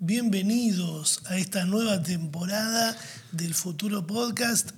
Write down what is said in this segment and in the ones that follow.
bienvenidos a esta nueva temporada del Futuro Podcast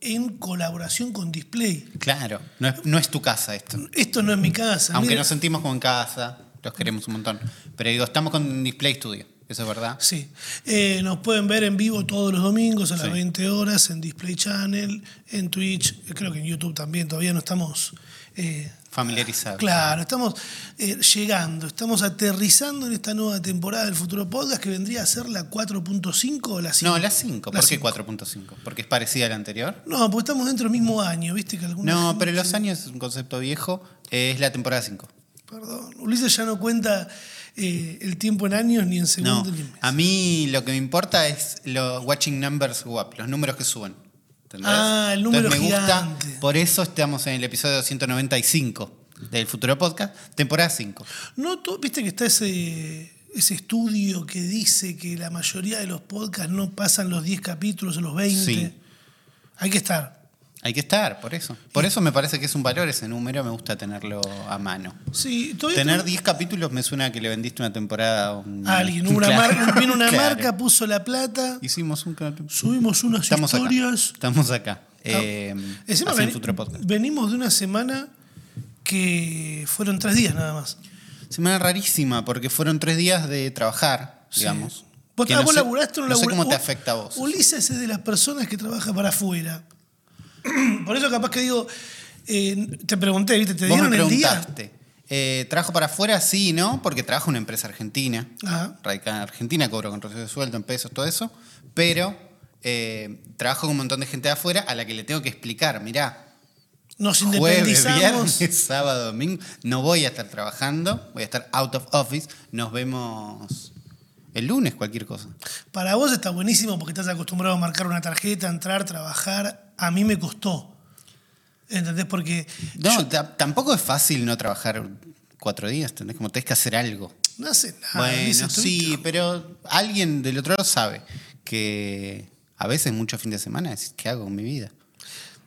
en colaboración con Display. Claro, no es, no es tu casa esto. Esto no es mi casa. Aunque mira- nos sentimos como en casa, los queremos un montón. Pero digo, estamos con Display Studio, eso es verdad. Sí, Eh, nos pueden ver en vivo todos los domingos a las Sí. 20 horas en Display Channel, en Twitch, creo que en YouTube también, todavía no estamos... eh, Familiarizado. Claro, estamos eh, llegando, estamos aterrizando en esta nueva temporada del Futuro Podcast que vendría a ser la 4.5 o la 5. No, la 5. La ¿Por qué cinco. 4.5? ¿Porque es parecida a la anterior? No, porque estamos dentro del mismo año, ¿viste? Que alguna No, pero los años es un concepto viejo, es la temporada 5. Perdón, Ulises ya no cuenta eh, el tiempo en años ni en No, segundos ni en meses. a mí lo que me importa es los watching numbers go up, los números que suben. ¿Entendés? Ah, el número Entonces me gigante. gusta, por eso estamos en el episodio 195 del Futuro Podcast, temporada 5. No, tú- viste que está ese, ese estudio que dice que la mayoría de los podcasts no pasan los 10 capítulos o los 20. Sí. Hay que estar. Hay que estar, por eso. Por eso me parece que es un valor ese número, me gusta tenerlo a mano. Sí, Tener está- 10 capítulos me suena a que le vendiste una temporada a un- alguien, una Claro, marca, vino una claro. marca, puso la plata, Hicimos un capítulo. subimos unas Estamos acá. historias. Estamos acá. Eh, Encima Podcast. venimos de una semana que fueron tres días nada más. Semana rarísima, porque fueron tres días de trabajar, Sí. digamos. ¿Vos, ah, no vos sé- laburaste o no No sé cómo te afecta a vos. Ulises es de las personas que trabaja para afuera. Por eso capaz que digo, eh, te pregunté, ¿viste? ¿Te Vos me dieron el día? Eh, ¿Trabajo para afuera? Sí, ¿no? Porque trabajo en una empresa argentina. Ajá. Radicada en Argentina, cobro con recibo de sueldo en pesos, todo eso. Pero eh, trabajo con un montón de gente de afuera a la que le tengo que explicar, mirá, Nos jueves, independizamos. viernes, sábado, domingo, no voy a estar trabajando, voy a estar out of office, nos vemos el lunes, cualquier cosa. Para vos está buenísimo porque estás acostumbrado a marcar una tarjeta, entrar, trabajar. A mí me costó. ¿Entendés? Porque No, yo ta- tampoco es fácil no trabajar cuatro días, ¿entendés? Como tenés que hacer algo. no sé nada. bueno, sí, pero alguien del otro lado sabe que a veces mucho fin de semana decís, ¿qué hago con mi vida?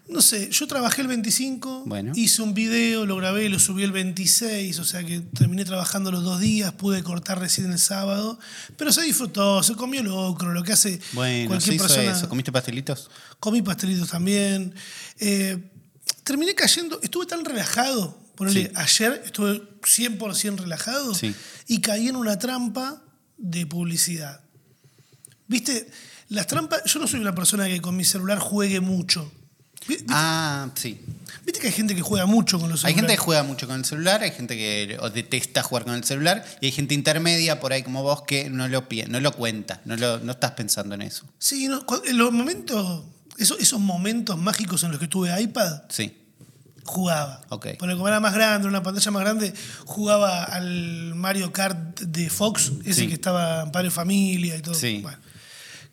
No sé, yo trabajé el 25, Bueno. hice un video, lo grabé, lo subí el 26, o sea que terminé trabajando los dos días, pude cortar recién el sábado, pero se disfrutó, se comió locro, lo que hace Bueno, cualquier se hizo persona. eso. ¿Comiste pastelitos? Comí pastelitos también. Eh, terminé cayendo, estuve tan relajado. Ponele, Sí. ayer estuve 100% relajado Sí. y caí en una trampa de publicidad. ¿Viste? Las trampas, yo no soy una persona que con mi celular juegue mucho. Vi- ¿Viste, Ah, sí. viste que hay gente que juega mucho con los Hay celulares? gente que juega mucho con el celular, hay gente que detesta jugar con el celular y hay gente intermedia por ahí como vos que no lo, no lo cuenta, no, lo, no estás pensando en eso. Sí, no, en los momentos, esos, esos momentos mágicos en los que tuve iPad, Sí. jugaba. Ok. Porque como era más grande, una pantalla más grande, jugaba al Mario Kart de Fox, ese Sí. que estaba en Padre Familia y todo. Sí. Bueno,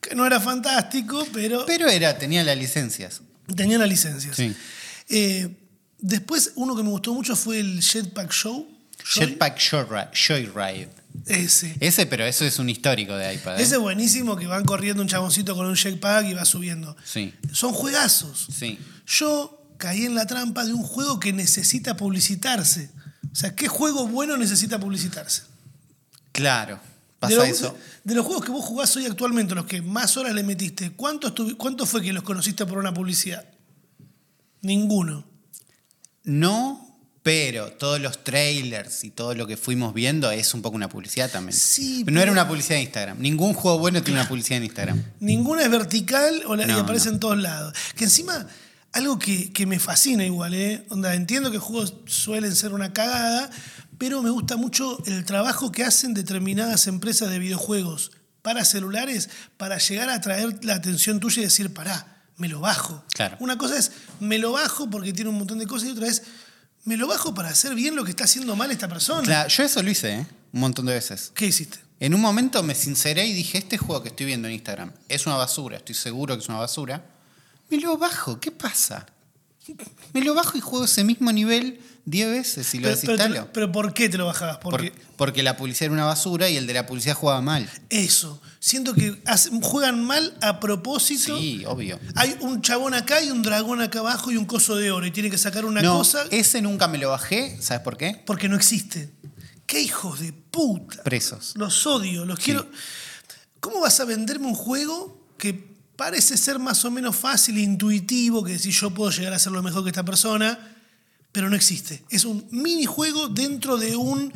que no era fantástico, pero, Pero era, tenía las licencias. Tenía la licencia. Sí. Eh, después, uno que me gustó mucho fue el Jetpack Show. Joy- Jetpack Joyride. Ese. Ese, pero eso es un histórico de iPad. ¿eh? Ese es buenísimo que van corriendo un chaboncito con un jetpack y va subiendo. Sí, Son juegazos. sí. Yo caí en la trampa de un juego que necesita publicitarse. O sea, ¿qué juego bueno necesita publicitarse? Claro, pasa de, los, eso. de los juegos que vos jugás hoy actualmente, los que más horas le metiste, ¿cuánto, estuvi- ¿cuánto fue que los conociste por una publicidad? Ninguno. No, pero todos los trailers y todo lo que fuimos viendo es un poco una publicidad también. Sí, no pero- era una publicidad de Instagram. Ningún juego bueno tiene una publicidad en Instagram. Ninguna es vertical o la- y No, aparece no. en todos lados. Que encima, algo que, que me fascina igual, ¿eh? Onda, entiendo que juegos suelen ser una cagada, pero me gusta mucho el trabajo que hacen determinadas empresas de videojuegos para celulares para llegar a atraer la atención tuya y decir, pará, me lo bajo. Claro. Una cosa es, me lo bajo porque tiene un montón de cosas y otra es, me lo bajo para hacer bien lo que está haciendo mal esta persona. Claro, yo eso lo hice, ¿eh? Un montón de veces. ¿Qué hiciste? En un momento me sinceré y dije, este juego que estoy viendo en Instagram es una basura, estoy seguro que es una basura. Me lo bajo, ¿qué pasa? Me lo bajo y juego ese mismo nivel 10 veces y lo Pero, pero- desinstalo. pero ¿por qué te lo bajabas? Porque Por- porque la publicidad era una basura y el de la publicidad jugaba mal. Eso. Siento que juegan mal a propósito. Sí, obvio. Hay un chabón acá y un dragón acá abajo y un coso de oro. Y tiene que sacar una no, cosa ese nunca me lo bajé, ¿sabes por qué? porque no existe. ¡Qué hijos de puta! Presos. Los odio, los quiero. ¿cómo vas a venderme un juego que parece ser más o menos fácil e intuitivo, que decir yo puedo llegar a ser lo mejor que esta persona, pero no existe? Es un minijuego dentro de un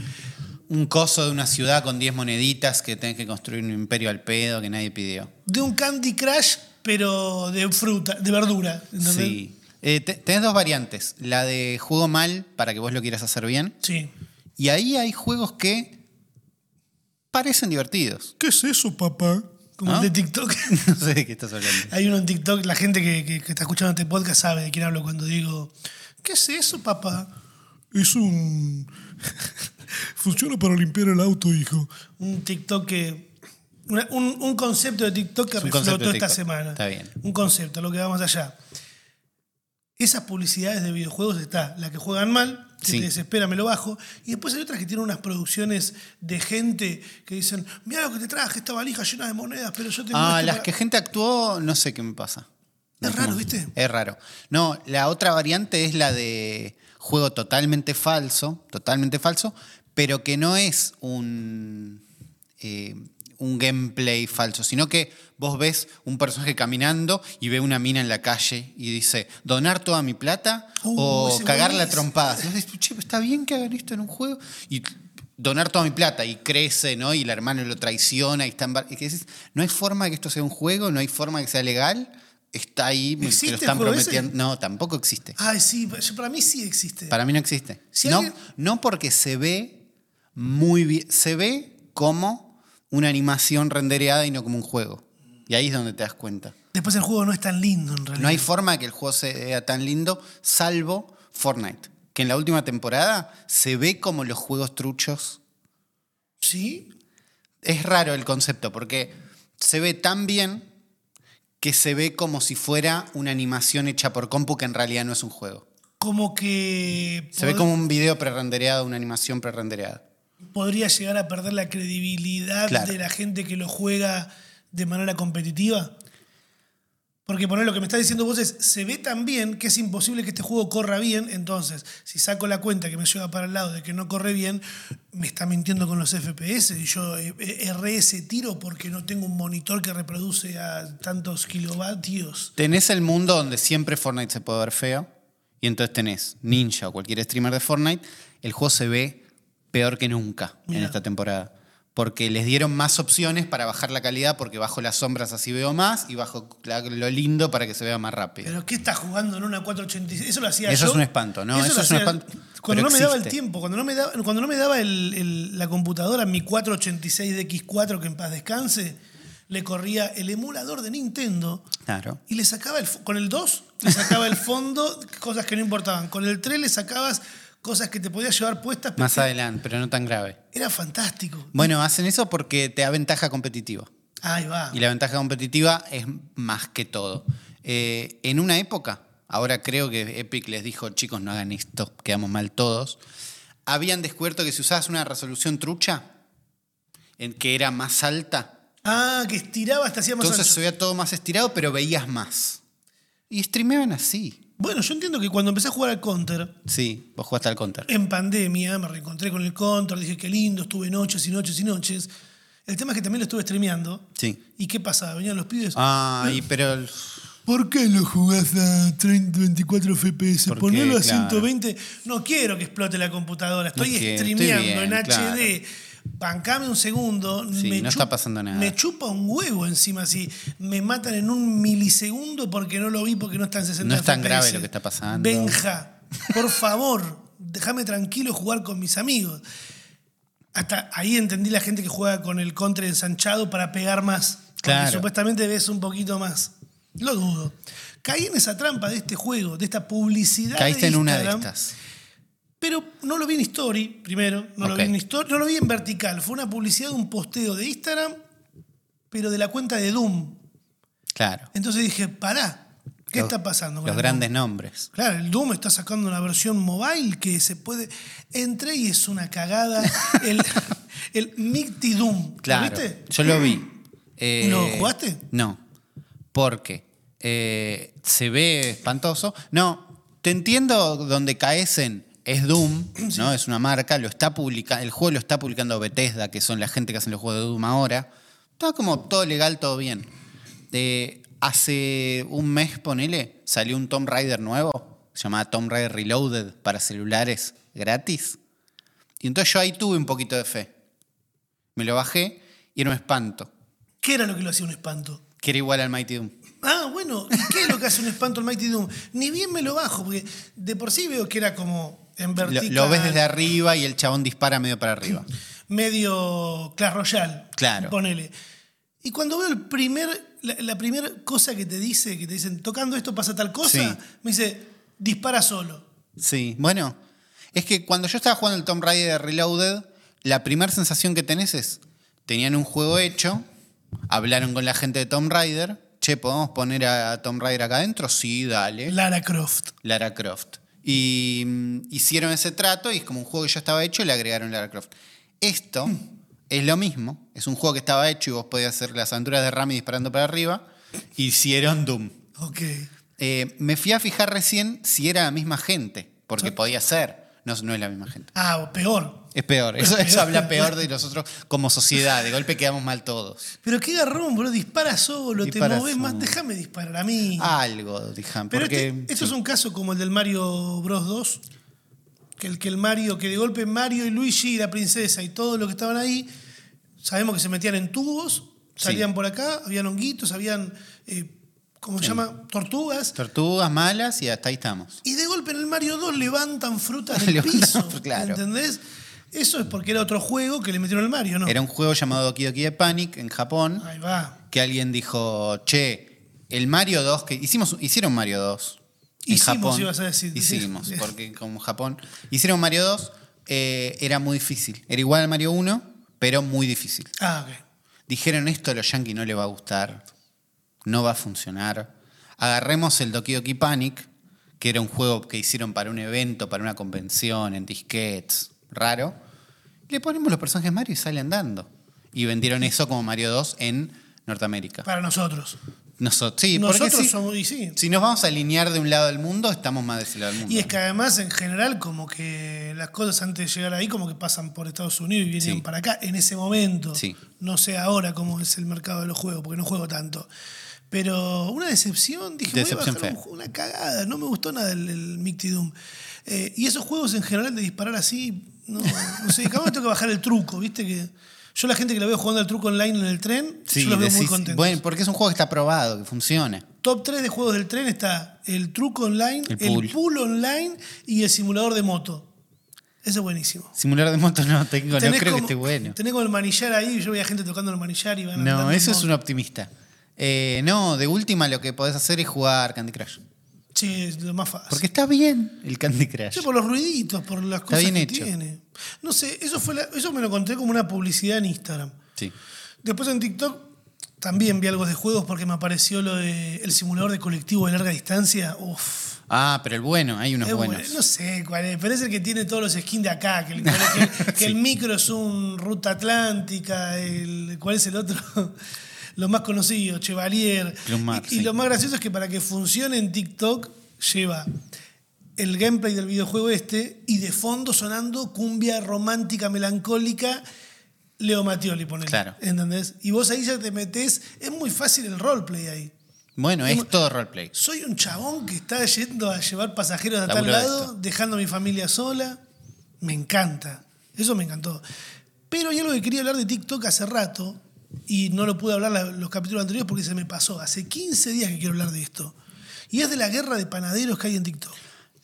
Un coso de una ciudad con 10 moneditas que tenés que construir un imperio al pedo que nadie pidió. de un Candy Crush, pero de fruta, de verdura. ¿entendés? Sí. Eh, te- tenés dos variantes. La de juego mal para que vos lo quieras hacer bien. Sí. Y ahí hay juegos que parecen divertidos. ¿Qué es eso, papá? Como ¿No? el de TikTok. No sé de qué estás hablando. Hay uno en TikTok, la gente que, que- que está escuchando este podcast sabe de quién hablo cuando digo, ¿qué es eso, papá? Es un. Funciona para limpiar el auto, hijo. Un TikTok que... una- un, un concepto de TikTok que Es reflotó esta semana. Está bien. Un concepto, lo que vamos allá. Esas publicidades de videojuegos está la que juegan mal, que Sí. te desespera, me lo bajo. Y después hay otras que tienen unas producciones de gente que dicen, mira lo que te traje, esta valija llena de monedas, pero yo tengo Ah, esto las para-". que gente actuó, no sé qué me pasa. Es raro, como- ¿viste? Es raro. No, la otra variante es la de juego totalmente falso, totalmente falso, pero que no es un, eh, un gameplay falso, sino que vos ves un personaje caminando y ve una mina en la calle y dice, donar toda mi plata Uh, o ese cagarla a buenísimo. trompadas. Y vos decís, che, está bien que hagan esto en un juego. Y donar toda mi plata y crece, ¿no? Y el hermano lo traiciona y está en y decís, no hay forma de que esto sea un juego, no hay forma de que sea legal. Está ahí, me- te ¿Existe lo están prometiendo. ese? No, tampoco existe. Ay, sí, para mí sí existe. Para mí no existe. Si no, alguien- no porque se ve muy bien, se ve como una animación rendereada y no como un juego. Y ahí es donde te das cuenta. Después el juego no es tan lindo en realidad. No hay forma de que el juego sea tan lindo, salvo Fortnite, que en la última temporada se ve como los juegos truchos. ¿Sí? Es raro el concepto, porque se ve tan bien que se ve como si fuera una animación hecha por compu que en realidad no es un juego. Como que Se ve como un video prerendereado, una animación prerendereada. Podría llegar a perder la credibilidad Claro. de la gente que lo juega de manera competitiva. Porque poner lo que me estás diciendo vos es, se ve tan bien que es imposible que este juego corra bien, entonces, si saco la cuenta que me lleva para el lado de que no corre bien, me está mintiendo con los FPS y yo eh, eh, erré ese tiro porque no tengo un monitor que reproduce a tantos kilovatios. Tenés el mundo donde siempre Fortnite se puede ver feo, y entonces tenés Ninja o cualquier streamer de Fortnite, el juego se ve peor que nunca en esta temporada. Porque les dieron más opciones para bajar la calidad, porque bajo las sombras así veo más, y bajo la- lo lindo para que se vea más rápido. Pero ¿qué estás jugando en una 486? Eso lo hacía Eso yo. es un espanto, ¿no? Eso es un hacía- espanto, Cuando no me daba el existe. tiempo, cuando no me daba, cuando no me daba el- el- la computadora, mi 486 de X4, que en paz descanse, le corría el emulador de Nintendo Claro. y le sacaba el, con el 2, le sacaba el fondo, cosas que no importaban. Con el 3 le sacabas cosas que te podías llevar puestas. Más adelante, pero no tan grave. Era fantástico. Bueno, hacen eso porque te da ventaja competitiva. Ahí va. Y la ventaja competitiva es más que todo. Eh, en una época, ahora creo que Epic les dijo, chicos, no hagan esto, quedamos mal todos. Habían descubierto que si usabas una resolución trucha, en que era más alta, Ah, que estiraba hasta hacía más entonces ancho. se veía todo más estirado, pero veías más. Y streameaban así. Bueno, yo entiendo que cuando empecé a jugar al Counter, Sí, vos jugaste al counter. en pandemia, me reencontré con el Counter, dije qué lindo, estuve noches y noches y noches. El tema es que también lo estuve streameando. Sí. ¿Y qué pasaba? Venían los pibes. Ah, y pero el- ¿Por qué lo jugás a 30, 24 FPS? Porque, Ponelo a claro. 120. No quiero que explote la computadora. Estoy No streameando bien, en claro. Bancame un segundo. Sí, me no chup- está pasando nada. Me chupa un huevo encima si me matan en un milisegundo porque no lo vi porque no está en 60 No es tan FPS. grave lo que está pasando. Benja, por favor, déjame tranquilo jugar con mis amigos. Hasta ahí entendí la gente que juega con el contra ensanchado para pegar más. Porque Claro. supuestamente ves un poquito más. Lo dudo. Caí en esa trampa de este juego, de esta publicidad. caíste de en una de estas. Pero no lo vi en Story, primero. No lo vi en Story, no lo vi en vertical. Fue una publicidad de un posteo de Instagram, pero de la cuenta de Doom. Claro. Entonces dije, pará, ¿qué Los- está pasando? con Los grandes Doom? nombres. Claro, el Doom está sacando una versión mobile que se puede. Entré y es una cagada. el, el Micti Doom. Claro. ¿Lo viste? Yo lo vi. Eh, ¿Lo jugaste? No. Porque eh, se ve espantoso. No, te entiendo donde caes en. Es Doom, ¿no? Es una marca, lo está publica el juego lo está publicando Bethesda, que son la gente que hacen los juegos de Doom ahora. Estaba como todo legal, todo bien. De hace un mes, ponele, salió un Tomb Raider nuevo, se llamaba Tomb Raider Reloaded para celulares gratis. Y entonces yo ahí tuve un poquito de fe. Me lo bajé y era un espanto, ¿Qué era lo que lo hacía un espanto? que era igual al Mighty Doom. Ah, bueno, ¿y qué es lo que hace un espanto el Mighty Doom? Ni bien me lo bajo, porque de por sí veo que era como en Lo, ves desde arriba y el chabón dispara medio para arriba. medio Clash Royale. Claro. Ponele. Y cuando veo el primer, la, la primera cosa que te dice, que te dicen, tocando esto pasa tal cosa, Sí. me dice, dispara solo. Sí, bueno, es que cuando yo estaba jugando el Tomb Raider Reloaded, la primera sensación que tenés es, tenían un juego hecho, hablaron con la gente de Tomb Raider, che, ¿podemos poner a Tomb Raider acá adentro? Sí, dale. Lara Croft. Lara Croft. Y mm, hicieron ese trato y es como un juego que ya estaba hecho y le agregaron Lara Croft. Esto es lo mismo, es un juego que estaba hecho y vos podías hacer las aventuras de Rami disparando para arriba. Hicieron Doom. Ok. Eh, me fui a fijar recién si era la misma gente, porque podía ser. No, no es la misma gente. Ah, o peor. Es peor. Eso, eso habla peor de nosotros como sociedad. De golpe quedamos mal todos. Pero qué garrón, bro. Dispara solo, Dispara te moves más. Déjame disparar a mí. Algo, dijan. Pero Porque, este- esto sí. es un caso como el del Mario Bros 2. Que el que el Mario, que de golpe Mario y Luigi y la princesa y todos los que estaban ahí, sabemos que se metían en tubos, salían por acá, habían honguitos, habían, eh, ¿cómo se Sí. llama? Tortugas. Tortugas malas y hasta ahí estamos. Y de golpe en el Mario 2 levantan frutas del Levantan piso. claro. ¿Entendés? Eso es porque era otro juego que le metieron al Mario, ¿no? Era un juego llamado Doki Doki de Panic en Japón. Ahí va. Que alguien dijo, che, el Mario 2, que hicimos, hicieron Mario 2. En Hicimos, Japón. ibas a decir. Hicimos, porque como Japón. Hicieron Mario 2, eh, era muy difícil. Era igual al Mario 1, pero muy difícil. Ah, ok. Dijeron esto a los yankees no le va a gustar, no va a funcionar. Agarremos el Doki Doki Panic, que era un juego que hicieron para un evento, para una convención, en disquets, raro. Le ponemos los personajes Mario y sale andando. Y vendieron eso como Mario 2 en Norteamérica. Para nosotros. Nosotros, sí, porque Nosotros si, somos, y sí. si nos vamos a alinear de un lado del mundo, estamos más de ese lado del mundo. Y es que además, en general, como que las cosas antes de llegar ahí, como que pasan por Estados Unidos y vienen Sí. para acá en ese momento. Sí. No sé ahora cómo es el mercado de los juegos, porque no juego tanto. Pero una decepción, dije, Decepción voy a bajar un una cagada, no me gustó nada el, el Mighty Doom. Eh, y esos juegos en general de disparar así, no, no sé, cada vez tengo que bajar el truco, ¿viste? que Yo la gente que la veo jugando al truco online en el tren, Sí, yo los veo muy decís, contentos. bueno, porque es un juego que está probado, que funciona. Top 3 de juegos del tren está el truco online, El el pool. online y el simulador de moto. Ese es buenísimo. Simulador de moto no tengo, no creo que esté bueno. Tenés como el manillar ahí, yo veía gente tocando el manillar y van No, andando en eso es un optimista. Eh, no, de última lo que podés hacer es jugar Candy Crush. Sí, es lo más fácil. Porque está bien el Candy Crush. Sí, por los ruiditos, por las cosas bien que hecho. tiene. No sé, eso, fue la- eso me lo encontré como una publicidad en Instagram. Sí. Después en TikTok también vi algo de juegos porque me apareció lo de el simulador de colectivo de larga distancia. Uf. Ah, pero el bueno, hay unos Es buenos. bueno, no sé cuál es, pero es el que tiene todos los skins de acá, que el, que el- que el micro es un Ruta Atlántica, el, ¿cuál es el otro? Los más conocidos, Chevalier. Y, lo más gracioso es que para que funcione en TikTok lleva el gameplay del videojuego este y de fondo sonando cumbia romántica, melancólica, Leo Mattioli, ponele. Claro. ¿Entendés? Y vos ahí ya te metés, es muy fácil el roleplay ahí. Bueno, es todo roleplay. Soy un chabón que está yendo a llevar pasajeros a tal Laburo lado, dejando a mi familia sola. Me encanta. Eso me encantó. Pero hay algo que quería hablar de TikTok hace rato y no lo pude hablar la- los capítulos anteriores porque se me pasó. Hace 15 días que quiero hablar de esto. Y es de la guerra de panaderos que hay en TikTok.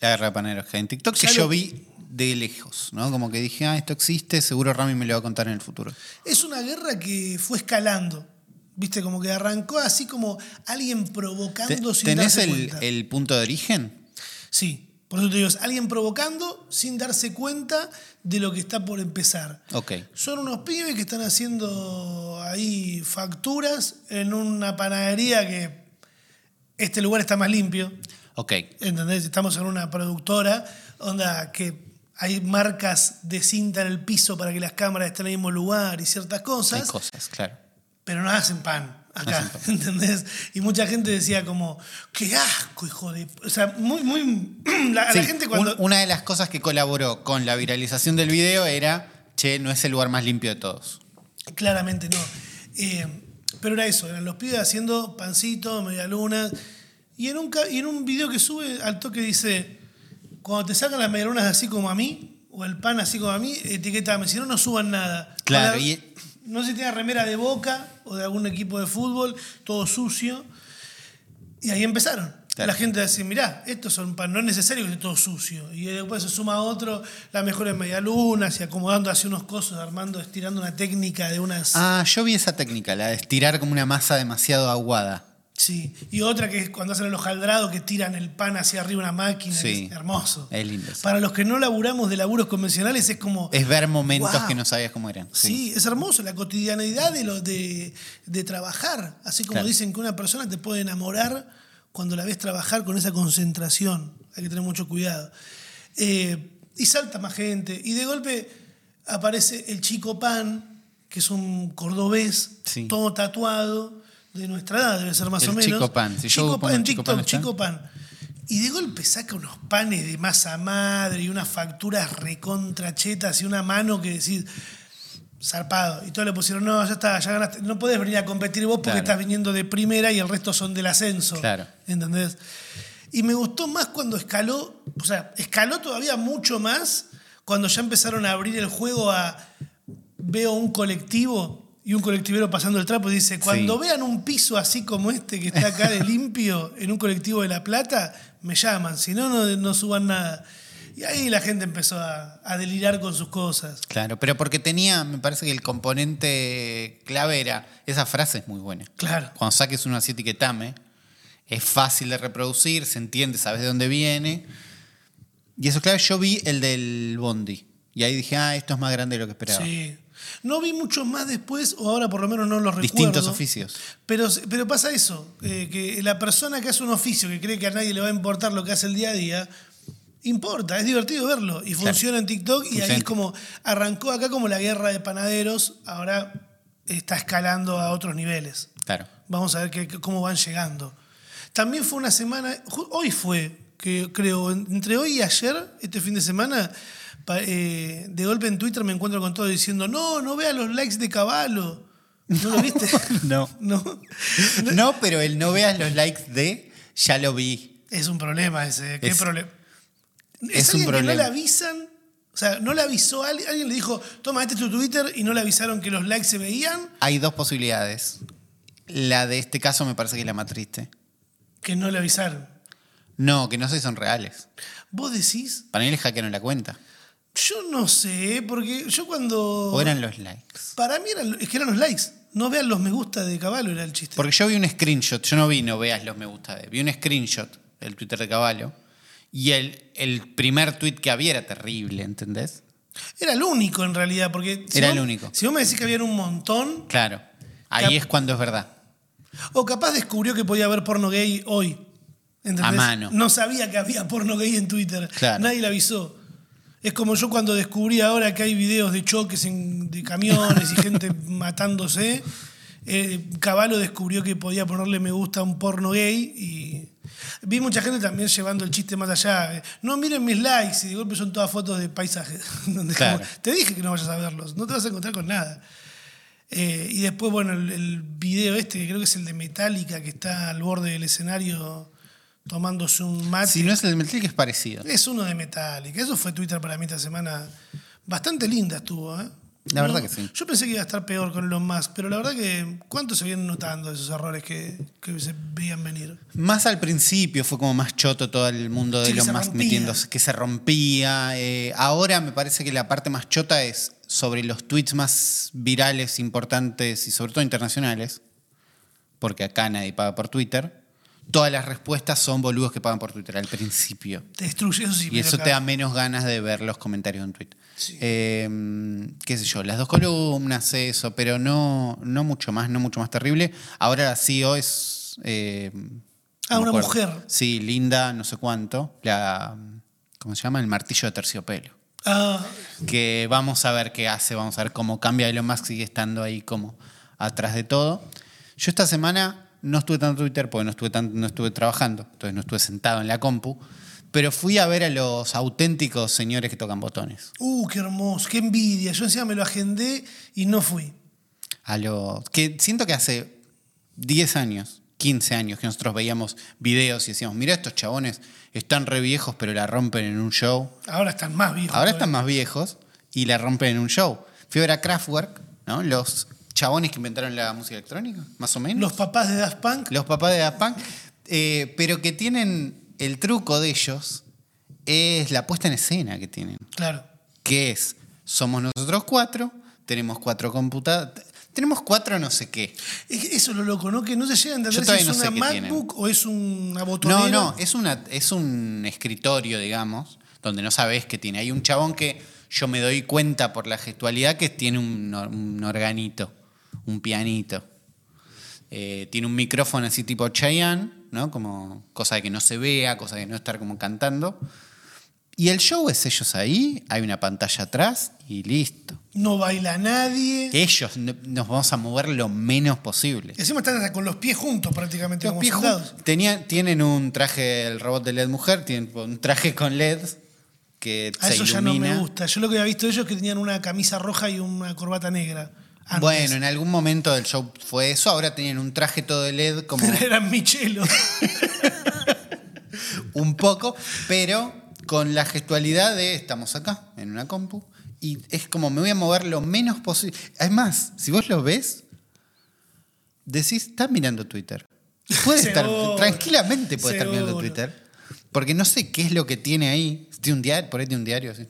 La guerra de paneros que hay en TikTok, que yo vi de lejos, ¿no? Como que dije, ah, esto existe, seguro Rami me lo va a contar en el futuro. Es una guerra que fue escalando. ¿Viste? Como que arrancó así como alguien provocando Te- sin ¿Tenés darse el, cuenta. el punto de origen? Sí, por eso te digo, es alguien provocando sin darse cuenta de lo que está por empezar. Ok. Son unos pibes que están haciendo ahí facturas en una panadería que este lugar está más limpio. Ok. ¿Entendés? Estamos en una productora onda que hay marcas de cinta en el piso para que las cámaras estén en el mismo lugar y ciertas Hay cosas, cosas, claro. pero no hacen pan acá, ¿entendés? Y mucha gente decía como, qué asco, hijo de... O sea, muy, muy... La, gente cuando... un- una de las cosas que colaboró con la viralización del video era, che, no es el lugar más limpio de todos. Claramente no. Eh, pero era eso, eran los pibes haciendo pancito, medialunas. Y en un, y en un video que sube al toque dice, cuando te sacan las medialunas así como a mí, o el pan así como a mí, etiquetame, si no, no suban nada. Claro, y- No si tiene remera de boca o de algún equipo de fútbol, todo sucio. Y ahí empezaron. Claro. La gente decía, mirá, estos son pan, no es necesario que esté todo sucio. Y después se suma otro, las mejores medialunas y acomodando así unos cosos, armando, estirando una técnica de unas... Ah, yo vi esa técnica, la de estirar como una masa demasiado aguada. Sí. Y otra que es cuando hacen el hojaldrado, que tiran el pan hacia arriba una máquina. Sí. es hermoso. Es lindo eso. Para los que no laburamos de laburos convencionales es como... Es ver momentos Guau. que no sabías cómo eran. Sí, es hermoso la cotidianidad de, lo, de, de trabajar. Así como Claro. dicen que una persona te puede enamorar cuando la ves trabajar con esa concentración. Hay que tener mucho cuidado. Eh, y salta más gente. Y de golpe aparece el chico pan, que es un cordobés, Sí. todo tatuado, de nuestra edad, debe ser más El o menos. Chico Pan. Si yo Chico pongo en Chico TikTok, Pan, ¿está? chico pan. Y de golpe saca unos panes de masa madre y unas facturas recontrachetas y una mano que decís, zarpado. Y todos le pusieron, no, ya está, ya ganaste. No podés venir a competir vos porque Claro. estás viniendo de primera y el resto son del ascenso. Claro. ¿Entendés? Y me gustó más cuando escaló, o sea, escaló todavía mucho más cuando ya empezaron a abrir el juego a veo un colectivo y un colectivero pasando el trapo y dice, cuando Sí. vean un piso así como este que está acá de limpio en un colectivo de La Plata, me llaman, si no, no, no suban nada. Y ahí la gente empezó a, a delirar con sus cosas. Claro, pero porque tenía, me parece que el componente clave era, esa frase es muy buena. Claro. Cuando saques uno así, etiquetame, es fácil de reproducir, se entiende, sabes de dónde viene. Y eso, claro, yo vi el del Bondi. Y ahí dije, ah, esto es más grande de lo que esperaba. Sí. No vi muchos más después, o ahora por lo menos no los recuerdo. Distintos oficios. Pero, pero pasa eso, eh, que la persona que hace un oficio, que cree que a nadie le va a importar lo que hace el día a día, importa, es divertido verlo. Y Claro. funciona en TikTok y Funciona ahí es como, arrancó acá como la guerra de panaderos, ahora está escalando a otros niveles. Claro. Vamos a ver cómo van llegando. También fue una semana, hoy fue, que creo, en- entre hoy y ayer, este fin de semana, eh, de golpe en Twitter me encuentro con todo diciendo, no, no veas los likes de Caballo. ¿No lo viste? No. no. No, pero el no veas los likes de, ya lo vi. Es un problema ese. ¿Qué Es- problema? es alguien un que no le problema. avisan, o sea, no le avisó a alguien, alguien le dijo, toma, este es tu Twitter y no le avisaron que los likes se veían, Hay dos posibilidades. La de este caso me parece que es la más triste. que no le avisaron. No, que no sé si son reales. Vos decís, Para mí le hackearon la cuenta. Yo no sé, porque yo cuando... O eran los likes. Para mí eran, es que eran los likes. No vean los me gusta de Caballo, era el chiste. Porque yo vi un screenshot, yo no vi no veas los me gusta de, vi un screenshot del Twitter de Caballo y el, el primer tweet que había era terrible, ¿entendés? Era el único en realidad, porque... si Era vos- el único. Si vos me decís que había un montón, Claro, ahí es cuando es verdad. o capaz descubrió que podía haber porno gay hoy. ¿Entendés? A mano. No sabía que había porno gay en Twitter. Claro. Nadie le avisó. Es como yo cuando descubrí ahora que hay videos de choques en- de camiones y gente matándose. Eh, Caballo descubrió que podía ponerle me gusta a un porno gay y vi mucha gente también llevando el chiste más allá. Eh, No miren mis likes y de golpe son todas fotos de paisajes. donde Claro. como, te dije que no vayas a verlos, no te vas a encontrar con nada. Eh, y después, bueno, el, el video este, que creo que es el de Metallica, que está al borde del escenario tomándose un mate. Si no es el Metal que es parecido. Es uno de Metallica. Eso fue Twitter para mí esta semana. Bastante linda estuvo, ¿eh? La verdad que sí. Yo pensé que iba a estar peor con Elon Musk, pero la verdad que ¿cuánto se vienen notando esos errores que, que se veían venir? Más al principio fue como más choto todo el mundo de Sí, Elon Musk rompía. metiéndose, que se rompía. eh, ahora me parece que la parte más chota es sobre los tweets más virales, importantes y sobre todo internacionales, porque acá nadie paga por Twitter. Todas las respuestas son boludos que pagan por Twitter al principio. Te destruye eso sí. Y eso te da menos ganas de ver los comentarios en Twitter. Sí. Eh, qué sé yo, las dos columnas, eso, pero no, no mucho más, no mucho más terrible. Ahora la CEO es... eh, Ah, no una acuerdo. mujer. Sí, linda, no sé cuánto. La, ¿Cómo se llama? El martillo de terciopelo. Ah, Que vamos a ver qué hace, vamos a ver cómo cambia. Elon Musk sigue estando ahí como atrás de todo. Yo esta semana no estuve tanto en Twitter porque no estuve, tan- no estuve trabajando, entonces no estuve sentado en la compu, pero fui a ver a los auténticos señores que tocan botones. uh, qué hermoso, qué envidia. Yo encima me lo agendé y no fui. a lo. que siento que hace 10 años, 15 años que nosotros veíamos videos y decíamos, mira estos chabones están re viejos pero la rompen en un show. Ahora están más viejos. Ahora todavía. están más viejos y la rompen en un show. Fui a ver a Kraftwerk, ¿no? Los chabones que inventaron la música electrónica, más o menos. Los papás de Daft Punk. Los papás de Daft Punk, eh, pero que tienen el truco de ellos es la puesta en escena que tienen, Claro. que es, somos nosotros cuatro, tenemos cuatro computadoras, tenemos cuatro no sé qué. Es que Eso es lo loco, ¿no? Que no se llega a entender si es no una. MacBook o es una botonera. No, no, es, una, es un escritorio, digamos, donde no sabes qué tiene. Hay un chabón que yo me doy cuenta por la gestualidad que tiene un, un organito, un pianito. Eh, tiene un micrófono así tipo Chayanne, ¿no? Como cosa de que no se vea, cosa de no estar como cantando. Y el show es ellos ahí, hay una pantalla atrás y listo. No baila nadie. Ellos no- nos vamos a mover lo menos posible. Encima están hasta con los pies juntos prácticamente, Los como pies juntos. Tienen un traje, el robot de LED mujer, tienen un traje con LEDs que A se eso ya no me gusta. Yo lo que había visto ellos es que tenían una camisa roja y una corbata negra. Antes. Bueno, en algún momento del show fue eso, ahora tenían un traje todo de LED como Eran Michelo. un poco, pero con la gestualidad de estamos acá, en una compu, y es como me voy a mover lo menos posible. Además, si vos lo ves, decís, estás mirando Twitter. Puede estar, tranquilamente puede estar mirando. Twitter. Porque no sé qué es lo que tiene ahí. Tiene un diario, por ahí tiene un diario. ¿sí?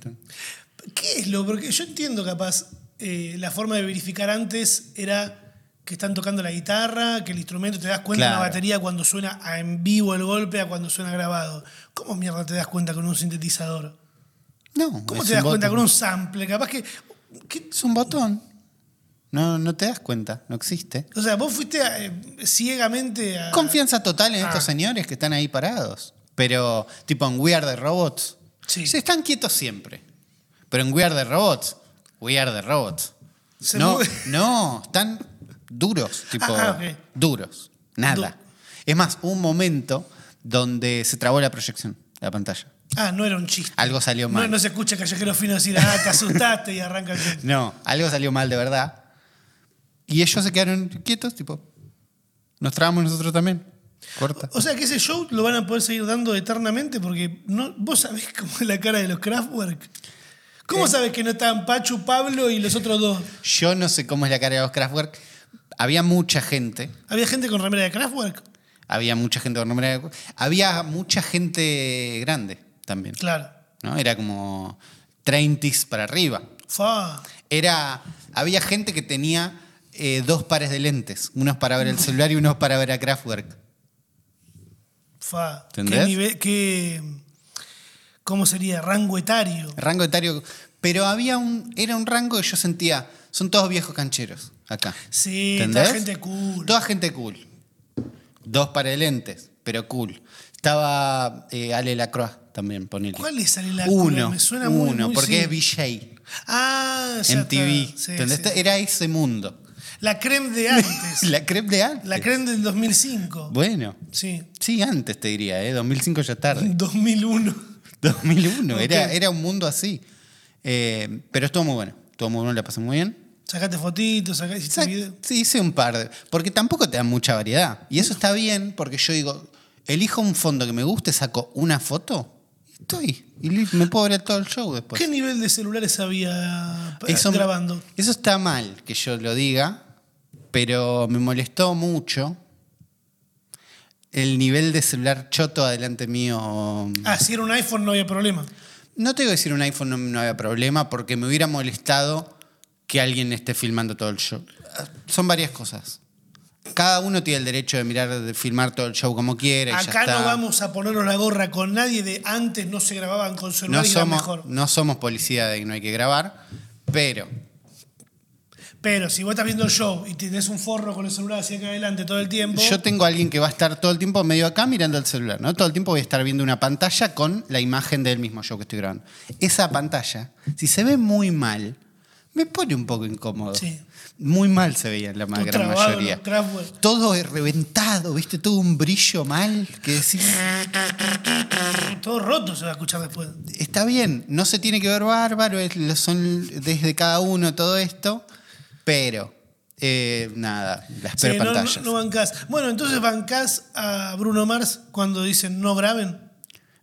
¿Qué es lo? Porque yo entiendo capaz, eh, la forma de verificar antes era que están tocando la guitarra, que el instrumento te das cuenta de Claro. la batería cuando suena a en vivo el golpe a cuando suena grabado. ¿Cómo mierda te das cuenta con un sintetizador? No. ¿Cómo te das cuenta botón. con un sample? Capaz que. que- Es un botón. No, no te das cuenta, no existe. o sea, vos fuiste eh, ciegamente a. Confianza total en Ah. estos señores que están ahí parados. Pero, tipo en We Are the Robots, Sí. se están quietos siempre. Pero en We Are the Robots, We Are the Robots. Se no, mueve. no, están duros, tipo, Ah, ok. duros. Nada. Du- es más, un momento donde se trabó la proyección, la pantalla. Ah, no era un chiste. Algo salió mal. no se escucha callejero fino decir, ah, te asustaste y arranca el. No, algo salió mal de verdad. Y ellos se quedaron quietos, tipo, nos trabamos nosotros también. Corta. O sea que ese show lo van a poder seguir dando eternamente porque no, vos sabés cómo es la cara de los Kraftwerk. ¿Cómo sabés que no estaban Pachu, Pablo y los otros dos? Yo no sé cómo es la cara de los Kraftwerk. Había mucha gente. ¿Había gente con remera de Kraftwerk? Había mucha gente con nombre de- Había mucha gente grande también. Claro. ¿no? Era como 30 para arriba. Fa. Era, había gente que tenía eh, dos pares de lentes. Unos para ver el celular y unos para ver a Kraftwerk. Fa. ¿Entendés? ¿Qué nivel, qué, ¿Cómo sería? Rango etario. Rango etario. Pero había un. Era un rango que yo sentía. Son todos viejos cancheros acá. Sí, ¿Entendés? toda gente cool. Toda gente cool. Dos pares de lentes, pero cool. Estaba eh, Ale Lacroix también, ponele. ¿Cuál es Ale Lacroix? Uno. Me suena muy, uno, muy, porque sí. es VJ. Ah, ya MTV. Sí, ¿entendés? sí. Era ese mundo. La creme de antes. La crepe de antes. La creme del 2005. Bueno. Sí. Sí, antes te diría, ¿eh? 2005 ya tarde. 2001. 2001, era, era un mundo así. Eh, pero estuvo muy bueno. Estuvo muy bueno, la pasé muy bien. Sacaste fotitos, sacaste. Sí, hice un par de. Porque tampoco te dan mucha variedad. Y eso está bien, porque yo digo, elijo un fondo que me guste, saco una foto estoy. Y me puedo ver todo el show después. ¿Qué nivel de celulares había Eso, grabando? eso está mal que yo lo diga, pero me molestó mucho el nivel de celular choto adelante mío. Ah, si era un iPhone no había problema. No te a decir un iPhone no, no había problema porque me hubiera molestado que alguien esté filmando todo el show. Son varias cosas. Cada uno tiene el derecho de mirar, de filmar todo el show como quiera. y ya Acá no está. vamos a ponernos la gorra con nadie de antes no se grababan con celular no y somos, mejor. no somos policía de que no hay que grabar, pero Pero si vos estás viendo el show y tenés un forro con el celular hacia acá adelante todo el tiempo, yo tengo a alguien que va a estar todo el tiempo medio acá mirando el celular, ¿no? Todo el tiempo voy a estar viendo una pantalla con la imagen del mismo show que estoy grabando. Esa pantalla, si se ve muy mal, me pone un poco incómodo. Sí. Muy mal se veía en la gran trabado, mayoría. Todo es reventado, ¿viste? Todo un brillo mal que decís, todo roto se va a escuchar después. está bien, no se tiene que ver bárbaro, son desde cada uno todo esto, pero Eh, nada, la Sí, espero no, no, pantallas. no bancás. Bueno, entonces bancás a Bruno Mars cuando dicen no graben.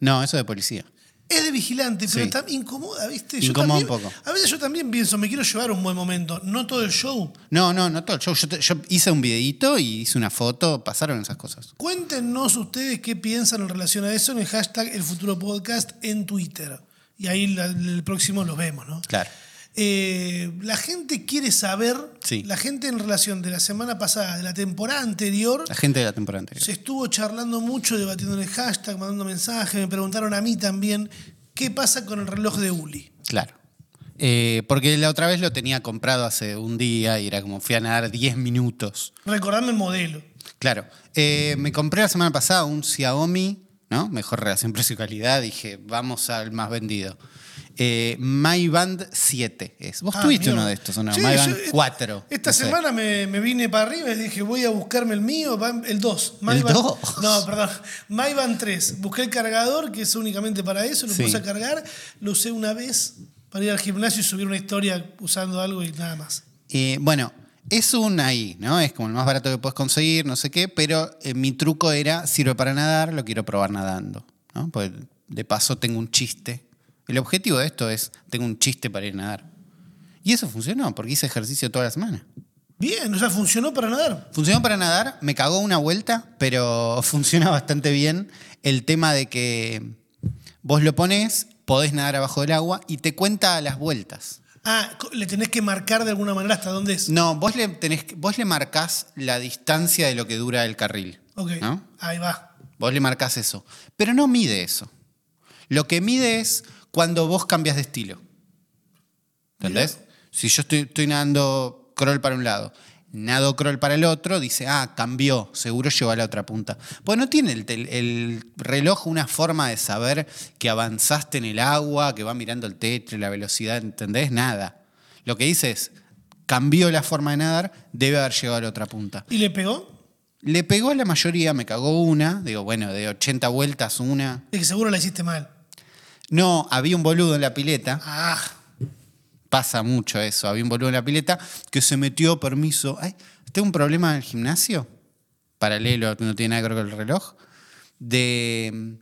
No, eso de policía. Es de vigilante, pero Sí. está incomoda, ¿viste? Incomoda un también- poco. A veces yo también pienso, me quiero llevar un buen momento, no todo el show. No, no, no todo el show. Yo, hice un videito y hice una foto, pasaron esas cosas. Cuéntenos ustedes qué piensan en relación a eso en el hashtag El Futuro Podcast en Twitter. Y ahí la- el próximo lo vemos, ¿no? Claro. Eh, la gente quiere saber, Sí. la gente en relación de la semana pasada, de la temporada anterior, La gente de la temporada anterior. se estuvo charlando mucho, debatiendo en el hashtag, mandando mensajes, me preguntaron a mí también qué pasa con el reloj de Uli. Claro. Eh, porque la otra vez lo tenía comprado hace un día y era como fui a nadar 10 minutos. Recordame el modelo. Claro. Eh, me compré la semana pasada un Xiaomi, ¿no? Mejor relación precio-calidad. Dije, vamos al más vendido. Eh, My Band 7 es. ¿Vos Ah, tuviste uno de estos o no? Sí, My yo- Band et- 4. Esta no sé. semana me, me vine para arriba y dije, voy a buscarme el mío, el 2. ¿El 2? No, perdón. MyBand 3. Busqué el cargador, que es únicamente para eso, lo Sí. puse a cargar, lo usé una vez para ir al gimnasio y subir una historia usando algo y nada más. Eh, bueno, es un ahí, ¿no? Es como el más barato que puedes conseguir, no sé qué, pero eh, mi truco era, sirve para nadar, lo quiero probar nadando, ¿no? Pues de paso tengo un chiste. El objetivo de esto es, tengo un chiste para ir a nadar. Y eso funcionó, porque hice ejercicio toda la semana. Bien, o sea, funcionó para nadar. Funcionó para nadar, me cagó una vuelta, pero funciona bastante bien el tema de que vos lo pones, podés nadar abajo del agua y te cuenta las vueltas. Ah, le tenés que marcar de alguna manera hasta dónde es. No, vos le, tenés, vos le marcás la distancia de lo que dura el carril. Ok, ¿no? ahí va. Vos le marcás eso. Pero no mide eso. Lo que mide es cuando vos cambias de estilo. ¿Entendés? Si yo estoy, estoy nadando crawl para un lado, nado crawl para el otro, dice, ah, cambió, seguro llegó a la otra punta. Pues no tiene el reloj una forma de saber que avanzaste en el agua, que va mirando el techo, la velocidad, ¿entendés? Nada. Lo que dice es, cambió la forma de nadar, debe haber llegado a la otra punta. ¿Y le pegó? Le pegó a la mayoría, me cagó una, digo, bueno, de 80 vueltas una. Es que seguro la hiciste mal. No, había un boludo en la pileta, Ah, pasa mucho eso, había un boludo en la pileta que se metió, permiso, ay, tengo un problema en el gimnasio, paralelo, no tiene nada que ver con el reloj, de...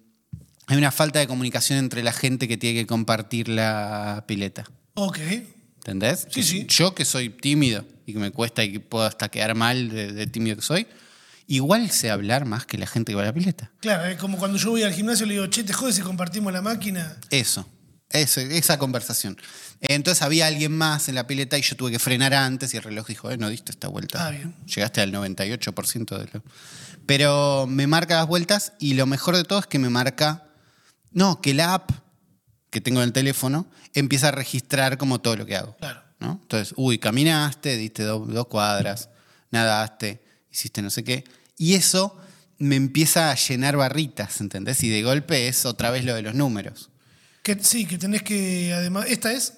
Hay una falta de comunicación entre la gente que tiene que compartir la pileta. ok. ¿Entendés? Sí, sí. Yo que soy tímido y que me cuesta y que puedo hasta quedar mal de, de tímido que soy, igual sé hablar más que la gente que va a la pileta. Claro, es como cuando yo voy al gimnasio y le digo, che, te jodes si compartimos la máquina. Eso, eso, esa conversación. Entonces había alguien más en la pileta y yo tuve que frenar antes y el reloj dijo, eh, no diste esta vuelta. Ah, bien. Llegaste al 98% de lo... Pero me marca las vueltas y lo mejor de todo es que me marca, no, que la app que tengo en el teléfono empieza a registrar como todo lo que hago. Claro. ¿no? Entonces, uy, caminaste, diste do- dos cuadras, nadaste, hiciste no sé qué. Y eso me empieza a llenar barritas, ¿entendés? Y de golpe es otra vez lo de los números. Que, sí, que tenés que, además, ¿esta es?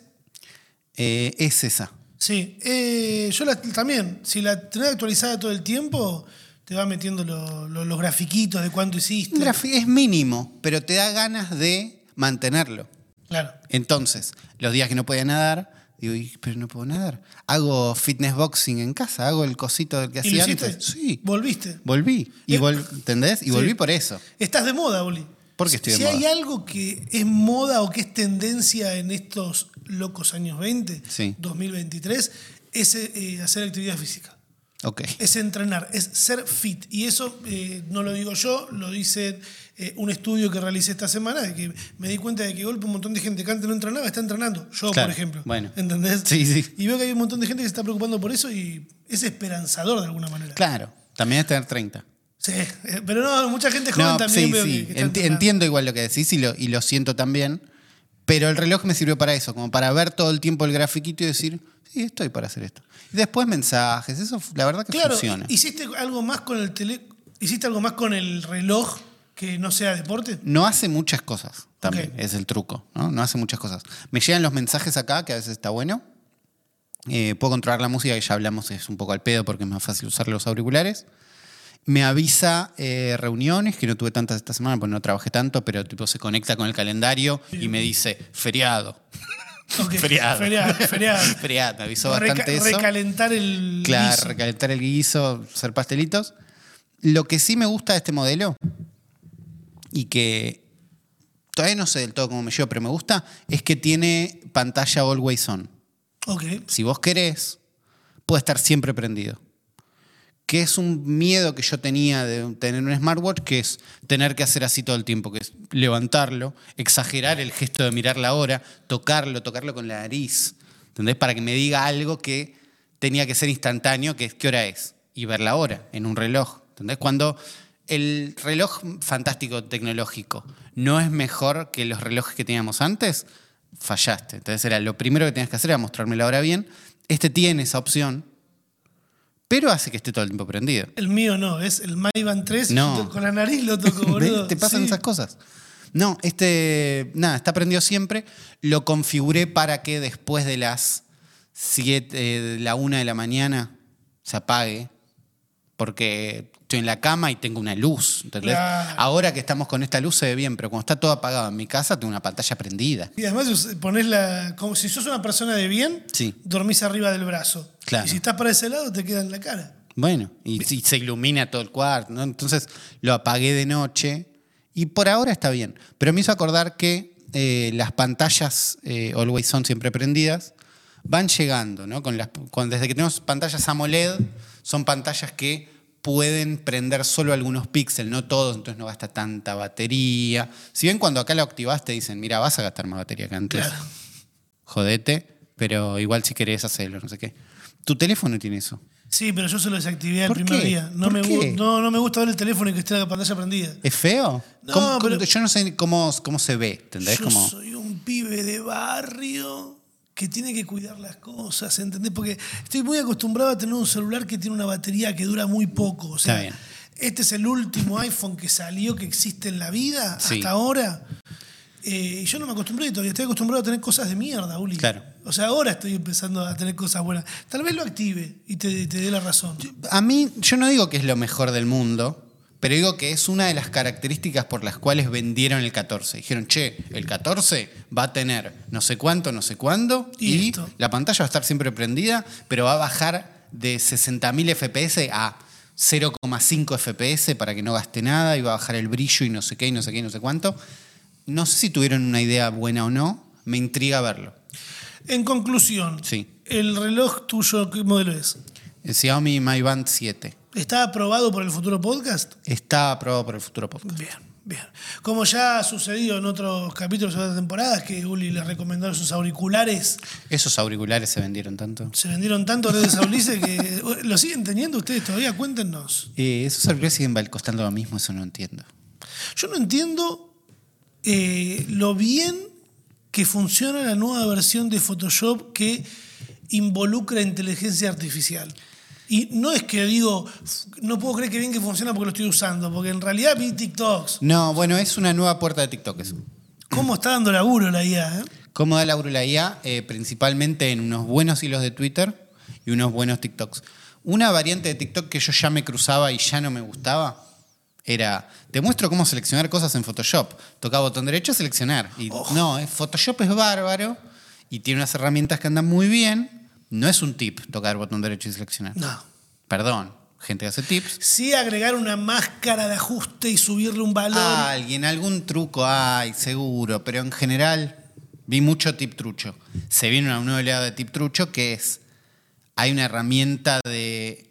Eh, es esa. Sí, eh, yo la- también, si la tenés actualizada todo el tiempo, te va metiendo lo- lo- los grafiquitos de cuánto hiciste. Es mínimo, pero te da ganas de mantenerlo. Claro. Entonces, los días que no podía nadar, digo, "Y, pero no puedo nadar. Hago fitness boxing en casa, hago el cosito del que ¿Y lo hacía antes. Sí, ¿Volviste? volví. Y Eh, vol- ¿Entendés? Y sí. volví por eso. Estás de moda, Oli. ¿Por qué estoy de si moda? hay algo que es moda o que es tendencia en estos locos años 20, Sí. 2023, es eh, hacer actividad física. Ok. Es entrenar, es ser fit. Y eso eh, no lo digo yo, lo dice eh, un estudio que realicé esta semana, de que me di cuenta de que golpe un montón de gente que antes no entrenaba está entrenando. Yo, Claro, por ejemplo. bueno. ¿Entendés? Sí, sí. Y veo que hay un montón de gente que se está preocupando por eso y es esperanzador de alguna manera. Claro, también es tener 30. Sí, eh, pero no, mucha gente joven No, también sí, veo sí. que, que está Enti- entrenando. entiendo igual lo que decís y lo, y lo siento también. Pero el reloj me sirvió para eso, como para ver todo el tiempo el grafiquito y decir, sí, estoy para hacer esto. Y después mensajes, eso la verdad que Claro, funciona. ¿hiciste algo más con el tele, hiciste algo más con el reloj que no sea deporte? No hace muchas cosas, también, es el truco, ¿no? No hace muchas cosas. Me llegan los mensajes acá, que a veces está bueno. Eh, puedo controlar la música, que ya hablamos, es un poco al pedo porque es más fácil usar los auriculares. Me avisa eh, reuniones, que no tuve tantas esta semana porque no trabajé tanto, pero tipo se conecta con el calendario y me dice feriado. Feriado. Feriado, feriado. Feriado, me avisó Reca- bastante eso. Recalentar el. Claro, guiso. recalentar el guiso, hacer pastelitos. Lo que sí me gusta de este modelo, y que todavía no sé del todo cómo me llevo, pero me gusta, es que tiene pantalla always on. Ok. Si vos querés, puede estar siempre prendido. Que es un miedo que yo tenía de tener un smartwatch, que es tener que hacer así todo el tiempo, que es levantarlo, exagerar el gesto de mirar la hora, tocarlo, tocarlo con la nariz, ¿entendés? Para que me diga algo que tenía que ser instantáneo, que es qué hora es, y ver la hora en un reloj, ¿entendés? Cuando el reloj fantástico tecnológico no es mejor que los relojes que teníamos antes, fallaste. Entonces era lo primero que tenías que hacer era mostrarme la hora bien. Este tiene esa opción, pero hace que esté todo el tiempo prendido. El mío no, es el Maivan 3. No. Con la nariz lo toco, boludo. Te pasan Sí. esas cosas. No, este, nada, está prendido siempre. Lo configuré para que después de las 7, de la 1 de la mañana se apague, porque estoy en la cama y tengo una luz. ¿entendés? Claro. Ahora que estamos con esta luz se ve bien, pero cuando está todo apagado en mi casa, tengo una pantalla prendida. Y además ponés la. Como si sos una persona de bien, Sí. dormís arriba del brazo. Claro. Y si estás para ese lado, te queda en la cara. Bueno, y, y se ilumina todo el cuarto, ¿no? Entonces lo apagué de noche y por ahora está bien. Pero me hizo acordar que eh, las pantallas eh, Always Son siempre prendidas van llegando, ¿no? Con las, con- desde que tenemos pantallas AMOLED, son pantallas que pueden prender solo algunos píxeles, no todos, entonces no gasta tanta batería. Si bien cuando acá lo activas te dicen, mira, vas a gastar más batería que antes, Claro. jodete, pero igual si querés hacerlo, no sé qué. Tu teléfono tiene eso. Sí, pero yo se lo desactivé el ¿Por primer qué? día. No ¿Por me, qué? no, no me gusta ver el teléfono y que esté la pantalla prendida. ¿Es feo? No, ¿Cómo- pero- yo no sé cómo, cómo se ve, ¿entendés? Yo soy un pibe de barrio que tiene que cuidar las cosas, ¿entendés? Porque estoy muy acostumbrado a tener un celular que tiene una batería que dura muy poco. O sea, Está bien. este es el último iPhone que salió, que existe en la vida Sí. hasta ahora. Eh, y yo no me acostumbré todavía, estoy acostumbrado a tener cosas de mierda, Uli. Claro. O sea, ahora estoy empezando a tener cosas buenas. Tal vez lo active y te, te dé la razón. a mí, yo no digo que es lo mejor del mundo, pero digo que es una de las características por las cuales vendieron el 14. Dijeron, che, el 14 va a tener no sé cuánto, no sé cuándo, Y la pantalla va a estar siempre prendida, pero va a bajar de 60.000 FPS a 0,5 FPS para que no gaste nada y va a bajar el brillo y no sé qué y no sé qué y no sé cuánto. No sé si tuvieron una idea buena o no, me intriga verlo. En conclusión, Sí. ¿el reloj tuyo qué modelo es? El Xiaomi Mi Band 7. ¿Está aprobado por el futuro podcast? Está aprobado por el futuro podcast. Bien, bien. Como ya ha sucedido en otros capítulos de otras temporadas, que Uli le recomendó sus auriculares, Esos auriculares se vendieron tanto. se vendieron tanto desde Saulice que lo siguen teniendo ustedes todavía, cuéntenos. Eh, esos auriculares siguen costando lo mismo, eso no entiendo. Yo no entiendo eh, lo bien que funciona la nueva versión de Photoshop que involucra inteligencia artificial. Y no es que digo, no puedo creer que bien que funciona porque lo estoy usando, porque en realidad vi TikToks. No, bueno, es una nueva puerta de TikTok eso. ¿Cómo está dando laburo la IA? eh? ¿Cómo da laburo la IA? Eh, principalmente en unos buenos hilos de Twitter y unos buenos TikToks. Una variante de TikTok que yo ya me cruzaba y ya no me gustaba era, te muestro cómo seleccionar cosas en Photoshop. Toca botón derecho, seleccionar. Y no, eh, Photoshop es bárbaro y tiene unas herramientas que andan muy bien. No es un tip tocar botón derecho y seleccionar. No. Perdón, gente que hace tips. Sí agregar una máscara de ajuste y subirle un valor. Alguien, algún truco hay, seguro, pero en general vi mucho tip trucho. Se viene una nueva oleada de tip trucho que es, hay una herramienta de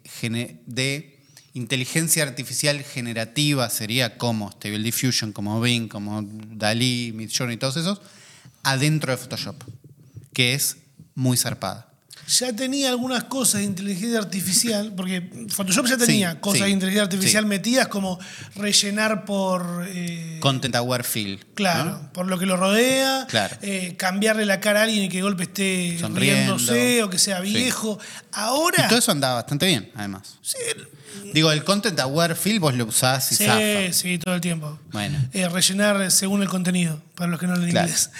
inteligencia artificial generativa, sería como Stable Diffusion, como Bing, como Dalí, Midjourney y todos esos, adentro de Photoshop, que es muy zarpada. Ya tenía algunas cosas de inteligencia artificial, porque Photoshop ya tenía Sí, cosas sí, de inteligencia artificial sí. metidas como rellenar por... eh, Content Aware Fill. Claro, ¿no? por lo que lo rodea, Claro. eh, cambiarle la cara a alguien y que de golpe esté Sonriendo. riéndose o que sea viejo. Ahora, Y todo eso andaba bastante bien, además. sí, Digo, el Content Aware Fill vos lo usás y sí, zafa. sí, todo el tiempo. Bueno. Eh, rellenar según el contenido, para los que no leen Claro. inglés.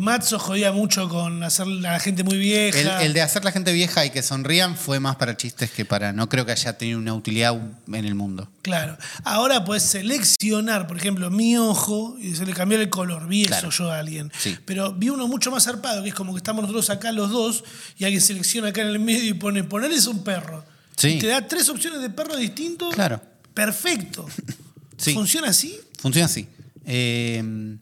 Matzo jodía mucho con hacer a la gente muy vieja. El de hacer la gente vieja y que sonrían fue más para chistes que para. No creo que haya tenido una utilidad en el mundo. Claro. Ahora puedes seleccionar, por ejemplo, mi ojo y se le cambió el color. Vi Claro. eso yo a alguien. Sí. Pero vi uno mucho más zarpado, que es como que estamos nosotros acá los dos y alguien selecciona acá en el medio y pone, ponerles un perro. Sí. Y te da tres opciones de perro distintos. Claro. Perfecto. Sí. ¿Funciona así? Funciona así. Eh,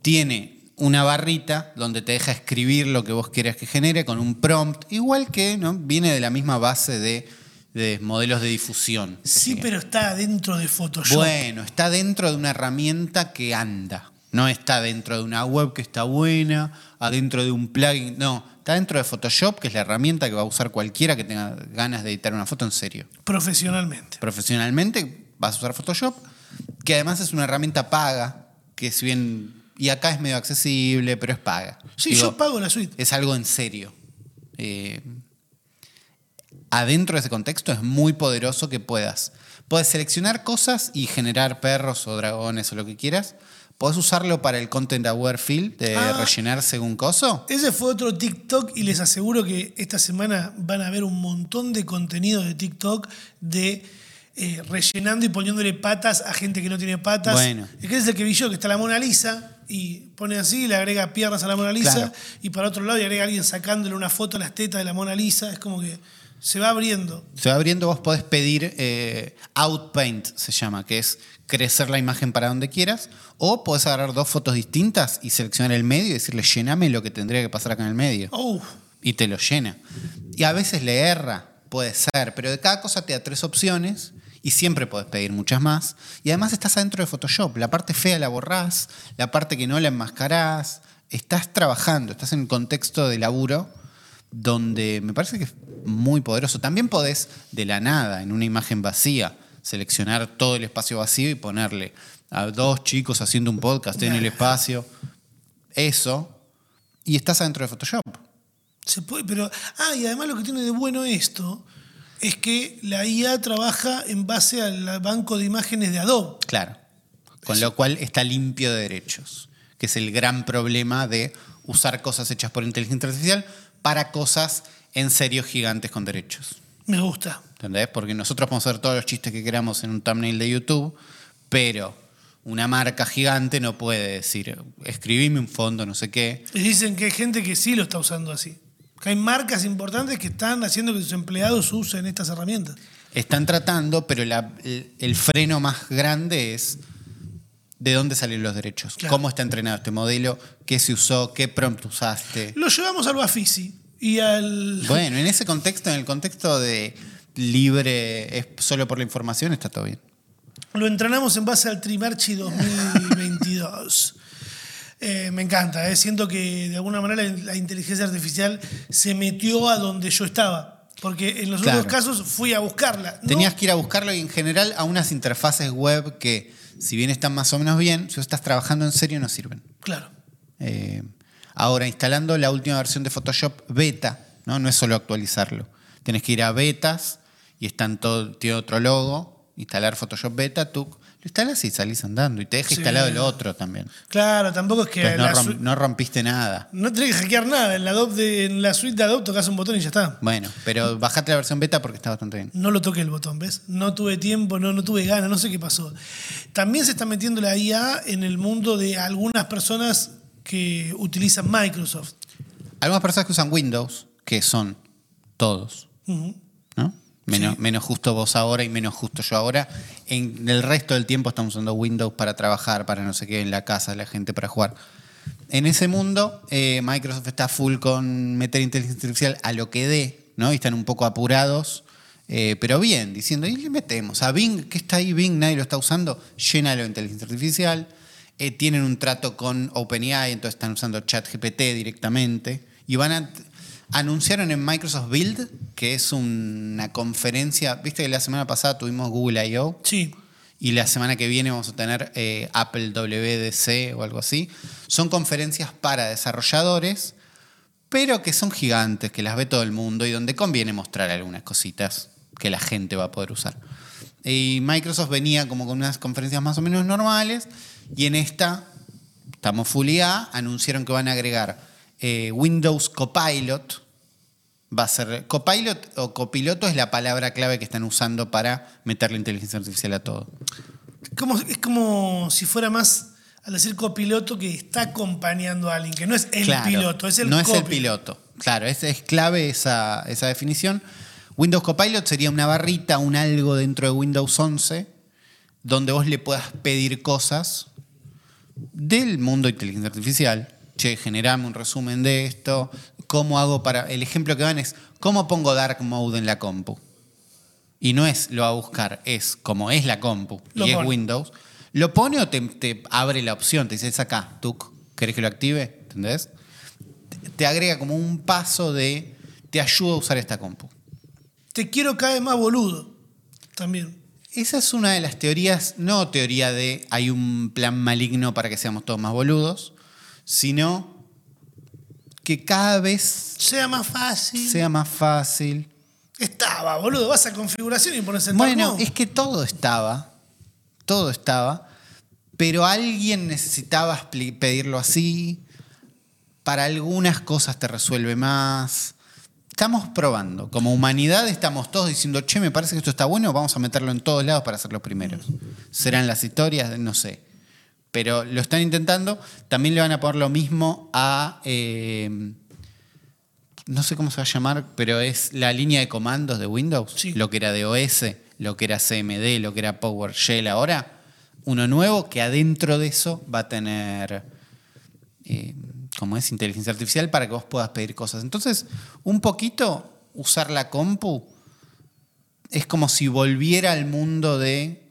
tiene una barrita donde te deja escribir lo que vos quieras que genere con un prompt, igual que ¿no? viene de la misma base de, de modelos de difusión. Sí, pero está dentro de Photoshop. Bueno, está dentro de una herramienta que anda. No está dentro de una web que está buena, adentro de un plugin. No, está dentro de Photoshop, que es la herramienta que va a usar cualquiera que tenga ganas de editar una foto en serio. Profesionalmente. Profesionalmente vas a usar Photoshop, que además es una herramienta paga, que si bien. Y acá es medio accesible, pero es paga. Sí, Digo, yo pago la suite. es algo en serio. Eh, adentro de ese contexto es muy poderoso que puedas. Puedes seleccionar cosas y generar perros o dragones o lo que quieras. Puedes usarlo para el Content Aware Field, de Ah. rellenar según coso. Ese fue otro TikTok y les aseguro que esta semana van a ver un montón de contenido de TikTok de eh, rellenando y poniéndole patas a gente que no tiene patas. Bueno. Es que es el que vi yo, que está la Mona Lisa y pone así, le agrega piernas a la Mona Lisa Claro. y para otro lado y agrega a alguien sacándole una foto a las tetas de la Mona Lisa. Es como que se va abriendo. Se va abriendo, vos podés pedir eh, Outpaint, se llama, que es crecer la imagen para donde quieras. O podés agarrar dos fotos distintas y seleccionar el medio y decirle, llename lo que tendría que pasar acá en el medio. Oh, y te lo llena. Y a veces le erra, puede ser, pero de cada cosa te da tres opciones y siempre puedes pedir muchas más. Y además estás adentro de Photoshop. La parte fea la borrás, la parte que no la enmascarás. Estás trabajando, estás en un contexto de laburo donde me parece que es muy poderoso. También podés, de la nada, en una imagen vacía, seleccionar todo el espacio vacío y ponerle a dos chicos haciendo un podcast en el espacio. Eso. Y estás adentro de Photoshop. se puede, pero. Ah, y además lo que tiene de bueno esto es que la IA trabaja en base al banco de imágenes de Adobe. Claro. Con lo cual está limpio de derechos, que es el gran problema de usar cosas hechas por inteligencia artificial para cosas en serio gigantes con derechos. Me gusta. ¿Entendés? Porque nosotros podemos hacer todos los chistes que queramos en un thumbnail de YouTube, pero una marca gigante no puede decir, escribime un fondo, no sé qué. Y dicen que hay gente que sí lo está usando así. Que hay marcas importantes que están haciendo que sus empleados usen estas herramientas. Están tratando, pero la- el, el freno más grande es de dónde salen los derechos, Claro. cómo está entrenado este modelo, qué se usó, qué prompt usaste. Lo llevamos al Bafisi y al. Bueno, en ese contexto, en el contexto de libre, es solo por la información, está todo bien. Lo entrenamos en base al Trimarchi 2022. Eh, me encanta, eh. siento que de alguna manera la inteligencia artificial se metió a donde yo estaba. Porque en los Claro. otros casos fui a buscarla. No- Tenías que ir a buscarlo y en general a unas interfaces web que, si bien están más o menos bien, si estás trabajando en serio, no sirven. Claro. Eh, ahora, instalando la última versión de Photoshop beta, ¿no? no es solo actualizarlo. Tienes que ir a betas y están todo, tiene otro logo, instalar Photoshop beta, tú lo instalas y salís andando y te deja Sí. instalado el otro también. Claro, tampoco es que. No, rompiste nada. no tenés que hackear nada. En la, de- en la suite de Adobe tocas un botón y ya está. Bueno, pero bajate la versión beta porque está bastante bien. No lo toqué el botón, ¿ves? No tuve tiempo, no, no tuve ganas, no sé qué pasó. También se está metiendo la IA en el mundo de algunas personas que utilizan Microsoft. Algunas personas que usan Windows, que son todos. ¿no? Menos, Sí. menos justo vos ahora y menos justo yo ahora. En el resto del tiempo estamos usando Windows para trabajar, para no sé qué, en la casa, la gente para jugar. En ese mundo, eh, Microsoft está full con meter inteligencia artificial a lo que dé, ¿no? Y están un poco apurados, eh, pero bien, diciendo, y le metemos a Bing, que está ahí Bing, nadie lo está usando, llénalo de inteligencia artificial. Eh, tienen un trato con OpenAI, entonces están usando ChatGPT directamente. Y van a. Anunciaron en Microsoft Build, que es una conferencia. Viste que la semana pasada tuvimos Google I.O. Sí. y la semana que viene vamos a tener eh, Apple WDC o algo así. Son conferencias para desarrolladores, pero que son gigantes, que las ve todo el mundo y donde conviene mostrar algunas cositas que la gente va a poder usar. Y Microsoft venía como con unas conferencias más o menos normales y en esta, estamos full IA, anunciaron que van a agregar eh, Windows Copilot, va a ser copilot o copiloto es la palabra clave que están usando para meterle inteligencia artificial a todo. Como, es como si fuera más, al decir copiloto, que está acompañando a alguien, que no es el Claro, piloto, es el No es el piloto. Claro, es, es clave esa, esa definición. Windows Copilot sería una barrita, un algo dentro de Windows 11, donde vos le puedas pedir cosas del mundo de inteligencia artificial. Che, generame un resumen de esto. ¿Cómo hago para.? El ejemplo que dan es: ¿cómo pongo Dark Mode en la compu? Y no es lo va a buscar, es como es la compu Lo y es. Windows. ¿Lo pone o te, te abre la opción? Te dice, es acá, tú, ¿querés que lo active? ¿Entendés? Te- Te agrega como un paso de, te ayuda a usar esta compu. Te quiero cada vez más boludo. También. Esa es una de las teorías, no teoría de hay un plan maligno para que seamos todos más boludos, sino que cada vez Sea más fácil. sea más fácil. Estaba, boludo. Vas a configuración y pones el Bueno, es que todo estaba, todo estaba, pero alguien necesitaba pedirlo así. Para algunas cosas te resuelve más. Estamos probando. Como humanidad estamos todos diciendo, che, me parece que esto está bueno, vamos a meterlo en todos lados para ser los primeros. Serán las historias, no sé. Pero lo están intentando. También le van a poner lo mismo a... eh, no sé cómo se va a llamar, pero es la línea de comandos de Windows. Sí. Lo que era DOS, lo que era CMD, lo que era PowerShell ahora. Uno nuevo que adentro de eso va a tener, eh, como es, inteligencia artificial para que vos puedas pedir cosas. Entonces, un poquito usar la compu es como si volviera al mundo de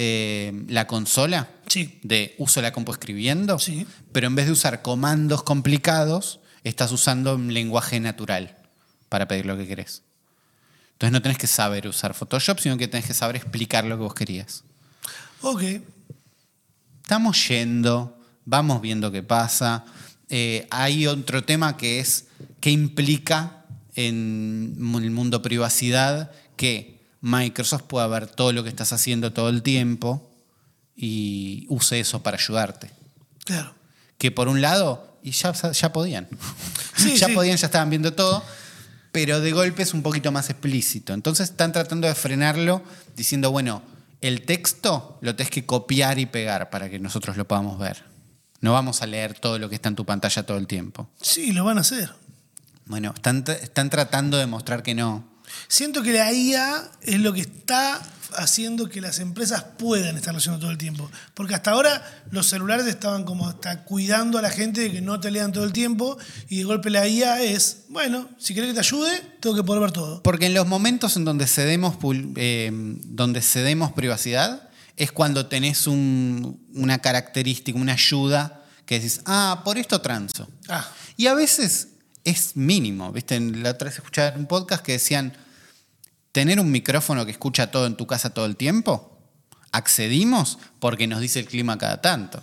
eh, la consola. Sí. De uso la compu escribiendo. Sí. Pero en vez de usar comandos complicados, estás usando un lenguaje natural para pedir lo que querés. Entonces no tenés que saber usar Photoshop, sino que tenés que saber explicar lo que vos querías. Ok. Estamos yendo, vamos viendo qué pasa. Eh, hay otro tema que es qué implica en el mundo privacidad que Microsoft pueda ver todo lo que estás haciendo todo el tiempo y use eso para ayudarte. Claro. Que por un lado, y ya, ya podían. Sí, ya sí. podían, ya estaban viendo todo, pero de golpe es un poquito más explícito. Entonces están tratando de frenarlo diciendo, bueno, el texto lo tenés que copiar y pegar para que nosotros lo podamos ver. No vamos a leer todo lo que está en tu pantalla todo el tiempo. Sí, lo van a hacer. Bueno, están, están tratando de mostrar que no. Siento que la IA es lo que está haciendo que las empresas puedan estar leyendo todo el tiempo. Porque hasta ahora los celulares estaban como hasta cuidando a la gente de que no te lean todo el tiempo y de golpe la IA es, bueno, si querés que te ayude, tengo que poder ver todo. Porque en los momentos en donde cedemos, eh, donde cedemos privacidad es cuando tenés un- una característica, una ayuda que decís, ah, por esto transo. Ah, Y a veces es mínimo, ¿viste? La otra vez escuchaba un podcast que decían, tener un micrófono que escucha todo en tu casa todo el tiempo, accedimos porque nos dice el clima cada tanto.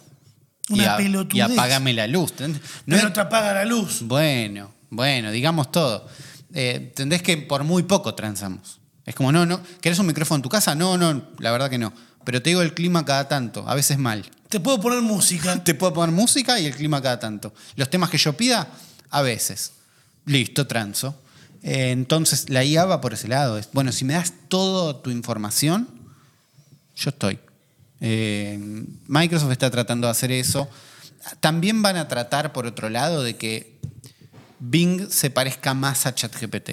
Una y, a- y apagame la luz. No pero es- te apaga la luz. bueno, bueno, digamos todo. Eh, Entendés que por muy poco transamos. Es como, no, no, ¿querés un micrófono en tu casa? No, no, la verdad que no. Pero te digo el clima cada tanto, a veces mal. Te puedo poner música. Te puedo poner música y el clima cada tanto. Los temas que yo pida, a veces. Listo, transo. Eh, entonces la IA va por ese lado. Es, bueno, si me das toda tu información, yo estoy. Eh, Microsoft está tratando de hacer eso. También van a tratar, por otro lado, de que Bing se parezca más a ChatGPT.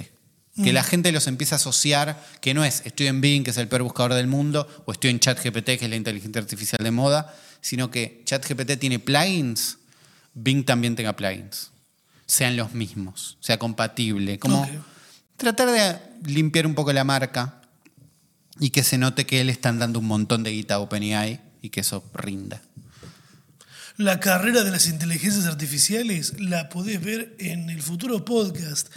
Que la gente los empiece a asociar, que no es estoy en Bing, que es el peor buscador del mundo, o estoy en ChatGPT, que es la inteligencia artificial de moda, sino que ChatGPT tiene plugins, Bing también tenga plugins. Sean los mismos, sea compatible. Como tratar de limpiar un poco la marca y que se note que le están dando un montón de guita a OpenAI y que eso rinda. La carrera de las inteligencias artificiales la podés ver en el futuro podcast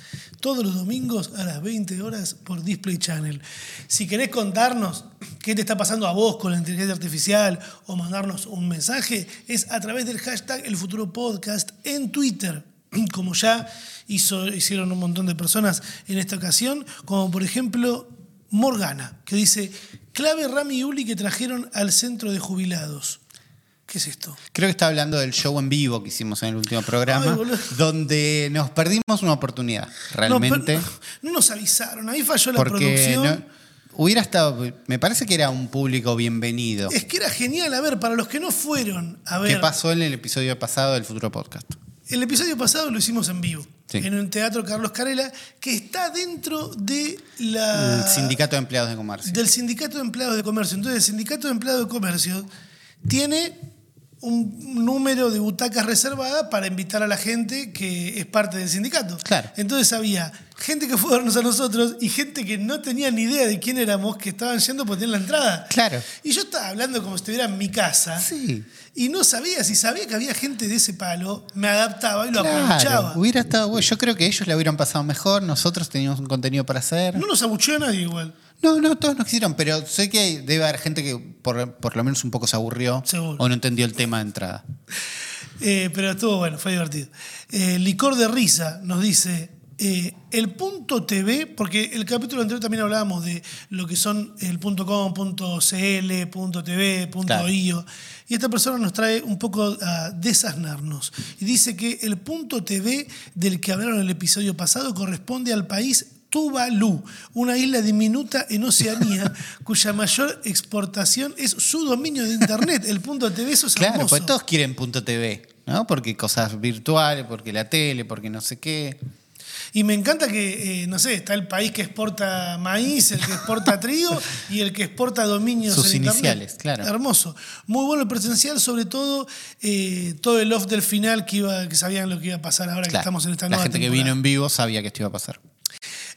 todos los domingos a las 20 horas por Display Channel. Si querés contarnos qué te está pasando a vos con la inteligencia artificial o mandarnos un mensaje, es a través del hashtag El Futuro Podcast en Twitter. Como ya hizo, hicieron un montón de personas en esta ocasión, como por ejemplo Morgana, que dice, clave Rami y Uli que trajeron al centro de jubilados. ¿Qué ¿Qué es esto? Creo que está hablando del show en vivo que hicimos en el último programa, Ay, donde nos perdimos una oportunidad, realmente. no nos avisaron, ahí falló la producción. no- hubiera estado, me parece que era un público bienvenido. Es que era genial, a ver, para los que no fueron a ver. ¿Qué pasó en el episodio pasado del Futuro Podcast? El episodio pasado lo hicimos en vivo, Sí. en un teatro Carlos Carela, que está dentro de la, El Sindicato de Empleados de Comercio. del Sindicato de Empleados de Comercio. Entonces, el Sindicato de Empleados de Comercio tiene un número de butacas reservadas para invitar a la gente que es parte del sindicato. Claro. Entonces había gente que fue a vernos a nosotros y gente que no tenía ni idea de quién éramos, que estaban yendo porque tenían la entrada. Claro. Y yo estaba hablando como si estuviera en mi casa. Sí. Y no sabía, si sabía que había gente de ese palo, me adaptaba y lo Claro, aprovechaba. hubiera estado. Yo creo que ellos le hubieran pasado mejor, nosotros teníamos un contenido para hacer. No nos abucheó a nadie igual. No, no, todos nos quisieron, pero sé que debe haber gente que por, por lo menos un poco se aburrió Seguro. o no entendió el tema de entrada. Eh, pero estuvo bueno, fue divertido. Eh, Licor de Risa nos dice, eh, el punto TV, porque el capítulo anterior también hablábamos de lo que son el punto .com, punto .cl, punto .tv, punto Claro. .io, y esta persona nos trae un poco a desasnarnos. Y dice que el punto TV del que hablaron en el episodio pasado corresponde al país Tuvalu, una isla diminuta en Oceanía cuya mayor exportación es su dominio de internet. El punto TV, eso es Claro, hermoso. pues todos quieren punto TV, ¿no? Porque cosas virtuales, porque la tele, porque no sé qué. Y me encanta que, eh, no sé, está el país que exporta maíz, el que exporta trigo y el que exporta dominios Sus en Internet. iniciales, claro. Hermoso. Muy bueno el presencial, sobre todo eh, todo el off del final que, iba, que sabían lo que iba a pasar ahora que estamos en esta la nueva gente que vino en vivo sabía que esto iba a pasar.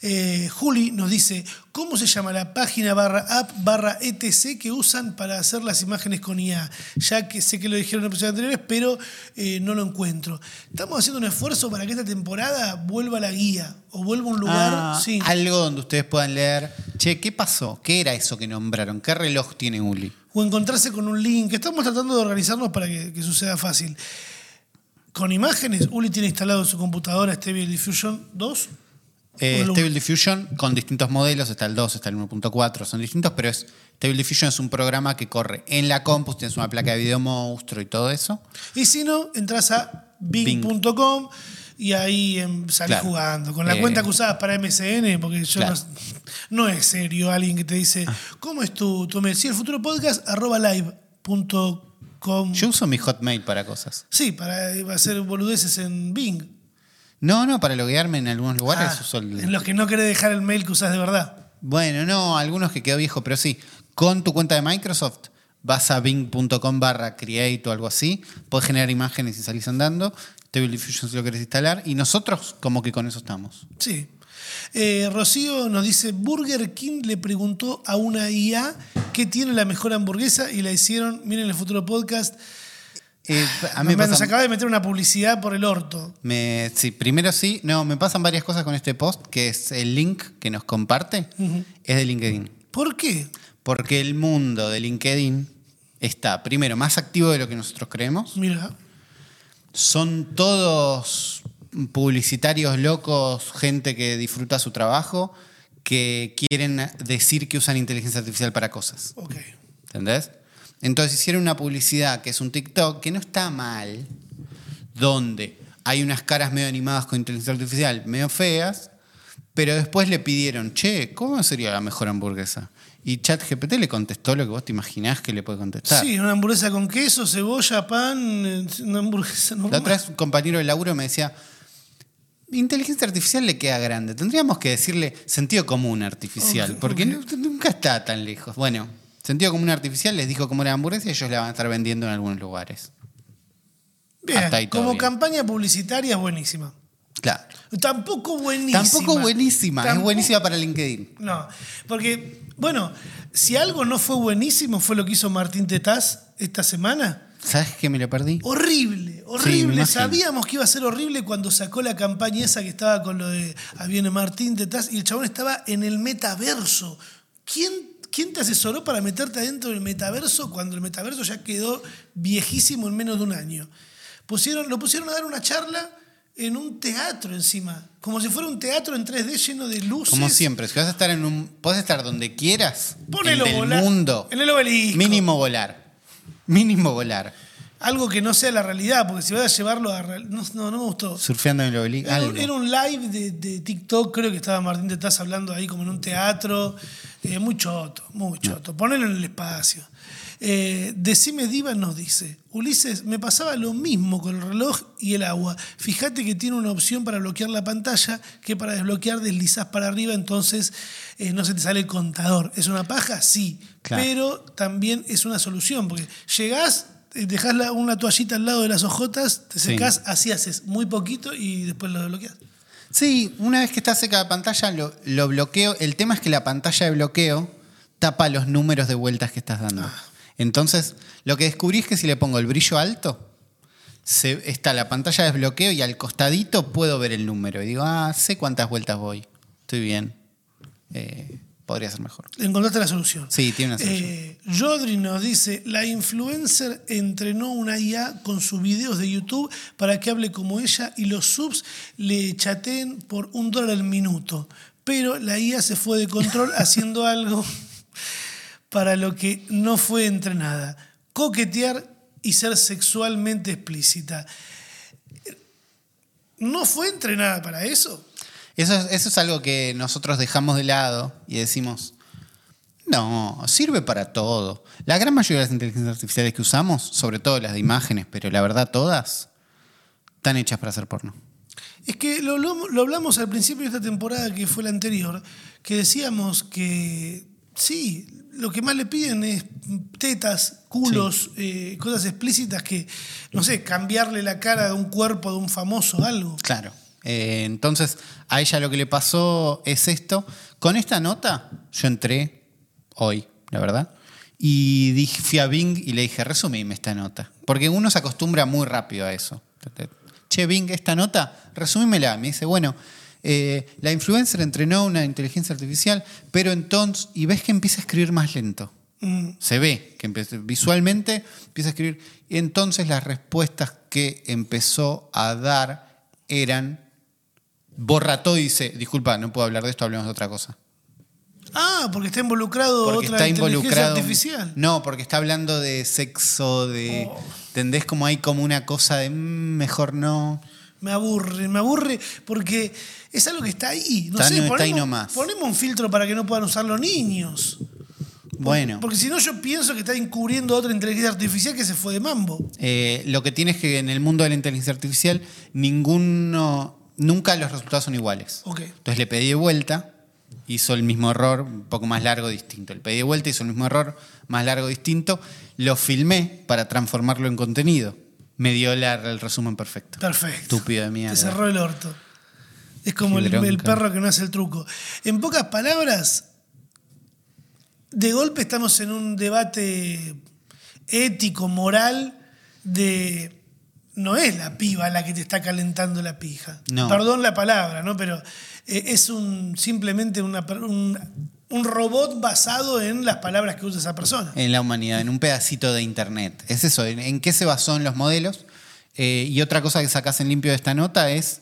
Eh, Juli nos dice, ¿cómo se llama la página barra app barra etc que usan para hacer las imágenes con IA? Ya que sé que lo dijeron en episodios anteriores, pero eh, no lo encuentro. Estamos haciendo un esfuerzo para que esta temporada vuelva la guía o vuelva a un lugar. Ah, sí. Algo donde ustedes puedan leer, che, ¿qué pasó? ¿Qué era eso que nombraron? ¿Qué reloj tiene Uli? o encontrarse con un link. Estamos tratando de organizarnos para que, que suceda fácil. Con imágenes, Uli tiene instalado en su computadora Stable Diffusion 2. Eh, Stable Diffusion con distintos modelos, está el 2, está el 1.4, son distintos, pero es, Stable Diffusion es un programa que corre en la compu, tienes una placa de video monstruo y todo eso. Y si no, entras a bing.com y ahí em, salís Claro. jugando. Con la Eh, cuenta que usabas para MSN, porque yo Claro. no, no es serio alguien que te dice, ¿cómo es tu, tu? Sí, el futuro podcast, arroba live.com. Yo uso mi Hotmail para cosas. Sí, para hacer boludeces en Bing. No, no, para loguearme en algunos lugares Ah, uso el- en los que no querés dejar el mail que usás de verdad. Bueno, no, algunos que quedó viejo, pero sí. Con tu cuenta de Microsoft vas a bing.com barra create o algo así, puedes generar imágenes y salís andando. Stable Diffusion si lo querés instalar. Y nosotros como que con eso estamos. Sí. Eh, Rocío nos dice, Burger King le preguntó a una IA qué tiene la mejor hamburguesa y la hicieron, miren el futuro podcast, Eh, a mí nos, me nos pasa- acaba de meter una publicidad por el orto. Me, sí, primero sí. No, me pasan varias cosas con este post, que es el link que nos comparte, es de LinkedIn. ¿Por qué? Porque el mundo de LinkedIn está, primero, más activo de lo que nosotros creemos. Mira, Son todos publicitarios locos, gente que disfruta su trabajo, que quieren decir que usan inteligencia artificial para cosas. ok. ¿Entendés? Entonces hicieron una publicidad que es un TikTok que no está mal, donde hay unas caras medio animadas con inteligencia artificial, medio feas, pero después le pidieron, che, ¿cómo sería la mejor hamburguesa? Y ChatGPT le contestó lo que vos te imaginás que le puede contestar. Sí, una hamburguesa con queso, cebolla, pan, eh, una hamburguesa La normal. otra vez un compañero de laburo me decía, inteligencia artificial le queda grande, tendríamos que decirle sentido común artificial, porque nunca está tan lejos. Bueno, sentido común artificial les dijo cómo era la hamburguesa y ellos la van a estar vendiendo en algunos lugares. Bien, hasta ahí todo como bien. campaña publicitaria es buenísima. Claro. Tampoco buenísima. Tampoco buenísima, es buenísima para LinkedIn. No, porque, bueno, si algo no fue buenísimo fue lo que hizo Martín Tetaz esta semana. ¿Sabes que me lo perdí? Horrible, horrible. imagino. Sabíamos que iba a ser horrible cuando sacó la campaña esa que estaba con lo de Viene Martín Tetaz y el chabón estaba en el metaverso. ¿Quién, ¿Quién te asesoró para meterte adentro del metaverso cuando el metaverso ya quedó viejísimo en menos de un año? Pusieron, lo pusieron a dar una charla en un teatro encima, como si fuera un teatro en 3D lleno de luces. Como siempre, si vas a estar en un. Podés estar donde quieras. Ponelo en el volar. mundo. En el obelisco. Mínimo volar. Mínimo volar. Algo que no sea la realidad, porque si vas a llevarlo a... No, no, no me gustó. Surfeando en el obelisco. Era, un- era un live de, de TikTok, creo que estaba Martín de Taz hablando ahí como en un teatro. Eh, muy choto, muy choto. Ponelo en el espacio. Eh, Decime Diva nos dice, Ulises, me pasaba lo mismo con el reloj y el agua. Fíjate que tiene una opción para bloquear la pantalla que para desbloquear deslizás para arriba, entonces eh, no se te sale el contador. ¿Es una paja? Sí, Claro. pero también es una solución, porque llegás, dejás la- una toallita al lado de las ojotas, te Sí. secás, así haces muy poquito y después lo desbloqueas. Sí, una vez que está seca la pantalla, lo, lo bloqueo. El tema es que la pantalla de bloqueo tapa los números de vueltas que estás dando. Entonces, lo que descubrí es que si le pongo el brillo alto, se- está la pantalla de desbloqueo y al costadito puedo ver el número. Y digo, ah, sé cuántas vueltas voy. Estoy bien. Eh, podría ser mejor. Encontraste la solución. Sí, tiene una solución. Eh, Yodri nos dice, la influencer entrenó una IA con sus videos de YouTube para que hable como ella y los subs le chateen por un dólar al minuto. Pero la IA se fue de control haciendo algo para lo que no fue entrenada. Coquetear y ser sexualmente explícita. ¿No fue entrenada para eso? Eso es, eso es algo que nosotros dejamos de lado y decimos, no, sirve para todo. La gran mayoría de las inteligencias artificiales que usamos, sobre todo las de imágenes, pero la verdad todas, están hechas para hacer porno. Es que lo, lo- lo hablamos al principio de esta temporada, que fue la anterior, que decíamos que sí, lo que más le piden es tetas, culos, eh, cosas explícitas que, no sé, cambiarle la cara de un cuerpo de un famoso, algo. Claro. Eh, entonces, a ella lo que le pasó es esto. Con esta nota, yo entré hoy, la verdad, y dije, fui a Bing y le dije, resumime esta nota. Porque uno se acostumbra muy rápido a eso. Che, Bing, esta nota, resumímela. Me dice, bueno, eh, la influencer entrenó una inteligencia artificial, pero entonces, y ves que empieza a escribir más lento. Mm, Se ve que visualmente empieza a escribir. Y entonces las respuestas que empezó a dar eran. Borra todo y dice: Disculpa, no puedo hablar de esto, hablemos de otra cosa. Ah, porque está involucrado Porque otra está inteligencia involucrado. artificial. No, porque está hablando de sexo, de. Oh. ¿Entendés? Como hay como una cosa de "Mm, mejor no. Me aburre, me aburre porque es algo que está ahí. No Está- sé, no está ponemos, ahí nomás. ponemos un filtro para que no puedan usarlo niños. Bueno. Porque si no, yo pienso que está encubriendo otra inteligencia artificial que se fue de mambo. Eh, lo que tiene es que en el mundo de la inteligencia artificial, ninguno. Nunca los resultados son iguales. Ok. Entonces le pedí de vuelta, hizo el mismo error, un poco más largo, distinto. Le pedí de vuelta, hizo el mismo error, más largo, distinto. Lo filmé para transformarlo en contenido. Me dio la- el resumen perfecto. Perfecto. Estúpido de mierda. Te cerró el orto. Es como el, perro que no hace el truco. En pocas palabras, de golpe estamos en un debate ético, moral, de no es la piba la que te está calentando la pija. No. Perdón la palabra, ¿no? Pero eh, es un simplemente una un, un robot basado en las palabras que usa esa persona. En la humanidad, en un pedacito de internet. Es eso, en, en qué se basó en los modelos. Eh, y otra cosa que sacas en limpio de esta nota es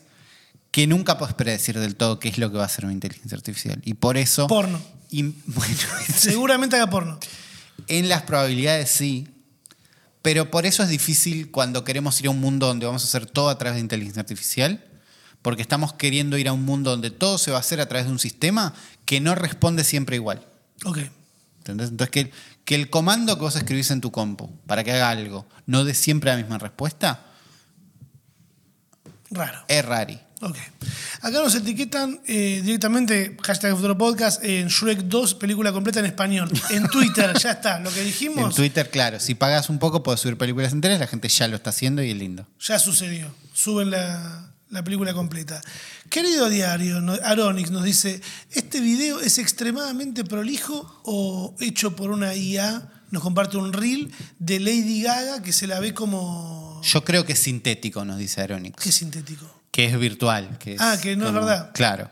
que nunca puedes predecir del todo qué es lo que va a hacer una inteligencia artificial. Y por eso. Porno. y, bueno, Seguramente haga porno. En las probabilidades sí, pero por eso es difícil cuando queremos ir a un mundo donde vamos a hacer todo a través de inteligencia artificial, porque estamos queriendo ir a un mundo donde todo se va a hacer a través de un sistema que no responde siempre igual. Ok. ¿Entendés? Entonces, que, que el comando que vos escribís en tu compu para que haga algo no dé siempre la misma respuesta, Raro. es rari. Ok. Acá nos etiquetan eh, directamente, hashtag Futuro Podcast, en Shrek 2, película completa en español. En Twitter, ya está. Lo que En dijimos Twitter, claro, si pagas un poco puedes subir películas enteras, la gente ya lo está haciendo y es lindo. ya sucedió. Suben la, la película completa. Querido diario, Aronix nos dice: ¿Este video es extremadamente prolijo o hecho por una IA? Nos comparte un reel de Lady Gaga que se la ve como. Yo creo que es sintético, nos dice Aronix. Qué sintético. Que es virtual. Que es Ah, que no es verdad. Claro.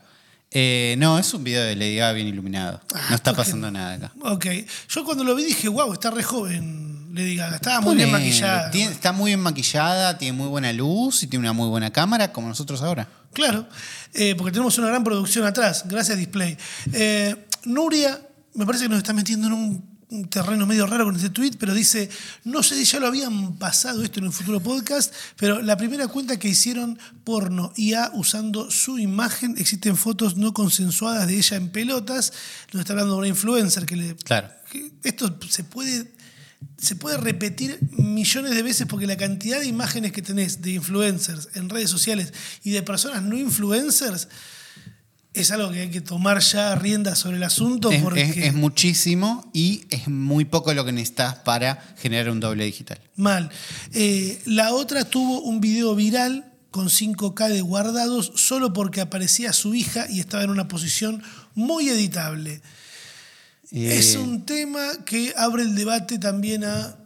Eh, no, es un video de Lady Gaga bien iluminado. Ah, no está ¿por qué pasando nada acá. Ok. Yo cuando lo vi dije: wow, está re joven Lady Gaga. Estaba muy bien maquillada. tiene- está muy bien maquillada, tiene muy buena luz y tiene una muy buena cámara, como nosotros ahora. Claro, eh, porque tenemos una gran producción atrás. Gracias, Display. Eh, Nuria, me parece que nos está metiendo en un un terreno medio raro con este tweet, pero dice, no sé si ya lo habían pasado esto en un futuro podcast, pero la primera cuenta que hicieron porno IA usando su imagen, existen fotos no consensuadas de ella en pelotas, nos está hablando de una influencer que le... Claro. que esto se puede, se puede repetir millones de veces porque la cantidad de imágenes que tenés de influencers en redes sociales y de personas no influencers es algo que hay que tomar ya rienda sobre el asunto Es, porque... es- es muchísimo y es muy poco lo que necesitas para generar un doble digital. Mal. Eh, la otra tuvo un video viral con 5K de guardados solo porque aparecía su hija y estaba en una posición muy editable. Eh, Es un tema que abre el debate también a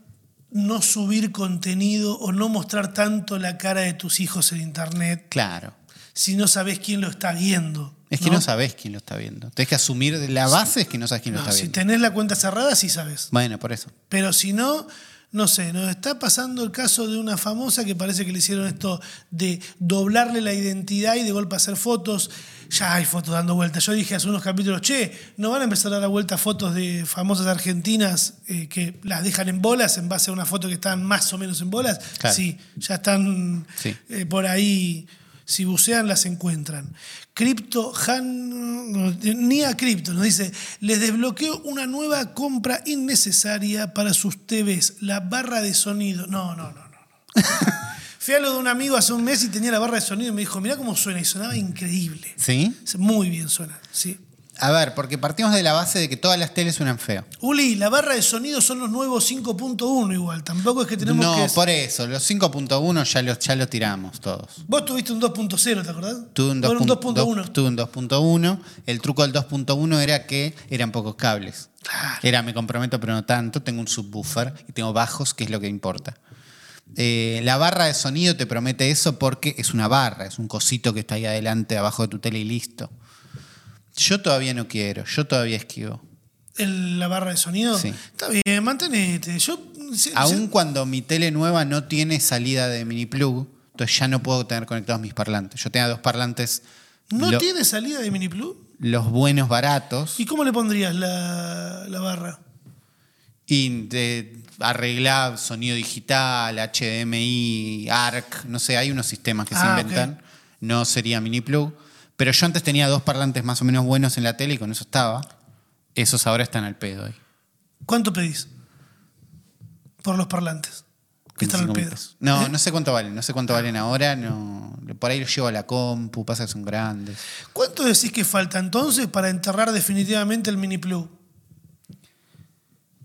no subir contenido o no mostrar tanto la cara de tus hijos en internet Claro. si no sabes quién lo está viendo. Es que no, sabes quién lo está viendo. Tienes que asumir, la base es que no sabes quién lo está si viendo. tenés la cuenta cerrada, sí sabes. Bueno, por eso. Pero si no, no sé, nos está pasando el caso de una famosa que parece que le hicieron esto de doblarle la identidad y de golpe hacer fotos. Ya hay fotos dando vueltas. Yo dije hace unos capítulos, che, ¿no van a empezar a dar vuelta fotos de famosas argentinas eh, que las dejan en bolas en base a una foto que están más o menos en bolas? Claro. Sí, ya están Sí. eh, por ahí. Si bucean, las encuentran. Crypto Han, ni a Crypto, nos dice, les desbloqueo una nueva compra innecesaria para sus TVs, la barra de sonido. No, no, no, no. no. Fui a lo de un amigo hace un mes y tenía la barra de sonido y me dijo, mirá cómo suena, y sonaba increíble. ¿Sí? Muy bien suena, sí. A ver, porque partimos de la base de que todas las teles suenan feo. Uli, la barra de sonido son los nuevos 5.1 igual, tampoco es que tenemos No, que... por eso, los 5.1 ya los, ya los tiramos todos. Vos tuviste un 2.0, ¿te acordás? Tuve un, Bueno, un 2.1. 2.1. Tuve un 2.1. El truco del 2.1 era que eran pocos cables. Claro. Era me comprometo, pero no tanto. Tengo un subwoofer y tengo bajos, que es lo que importa. Eh, la barra de sonido te promete eso porque es una barra, es un cosito que está ahí adelante, abajo de tu tele y listo. Yo todavía no quiero, yo todavía esquivo. El- la barra de sonido. Sí. Está bien, mantenete. Yo, si- si- cuando mi tele nueva no tiene salida de mini plug, entonces ya no puedo tener conectados mis parlantes. Yo tenía dos parlantes, ¿No lo- tiene salida de mini plug? los buenos baratos, ¿Y cómo le pondrías la, la barra? y de arreglar sonido digital, HDMI, ARC, no sé, hay unos sistemas que Ah, se inventan. No sería mini plug. Pero yo antes tenía dos parlantes más o menos buenos en la tele y con eso estaba. Esos ahora están al pedo ahí. ¿Cuánto pedís? Por los parlantes. Que están al 25 pedo. pesos. No, ¿Eh? no sé cuánto valen, no sé cuánto valen ahora, no. Por ahí los llevo a la compu, pasa que son grandes. ¿Cuánto decís que falta entonces para enterrar definitivamente el mini plug?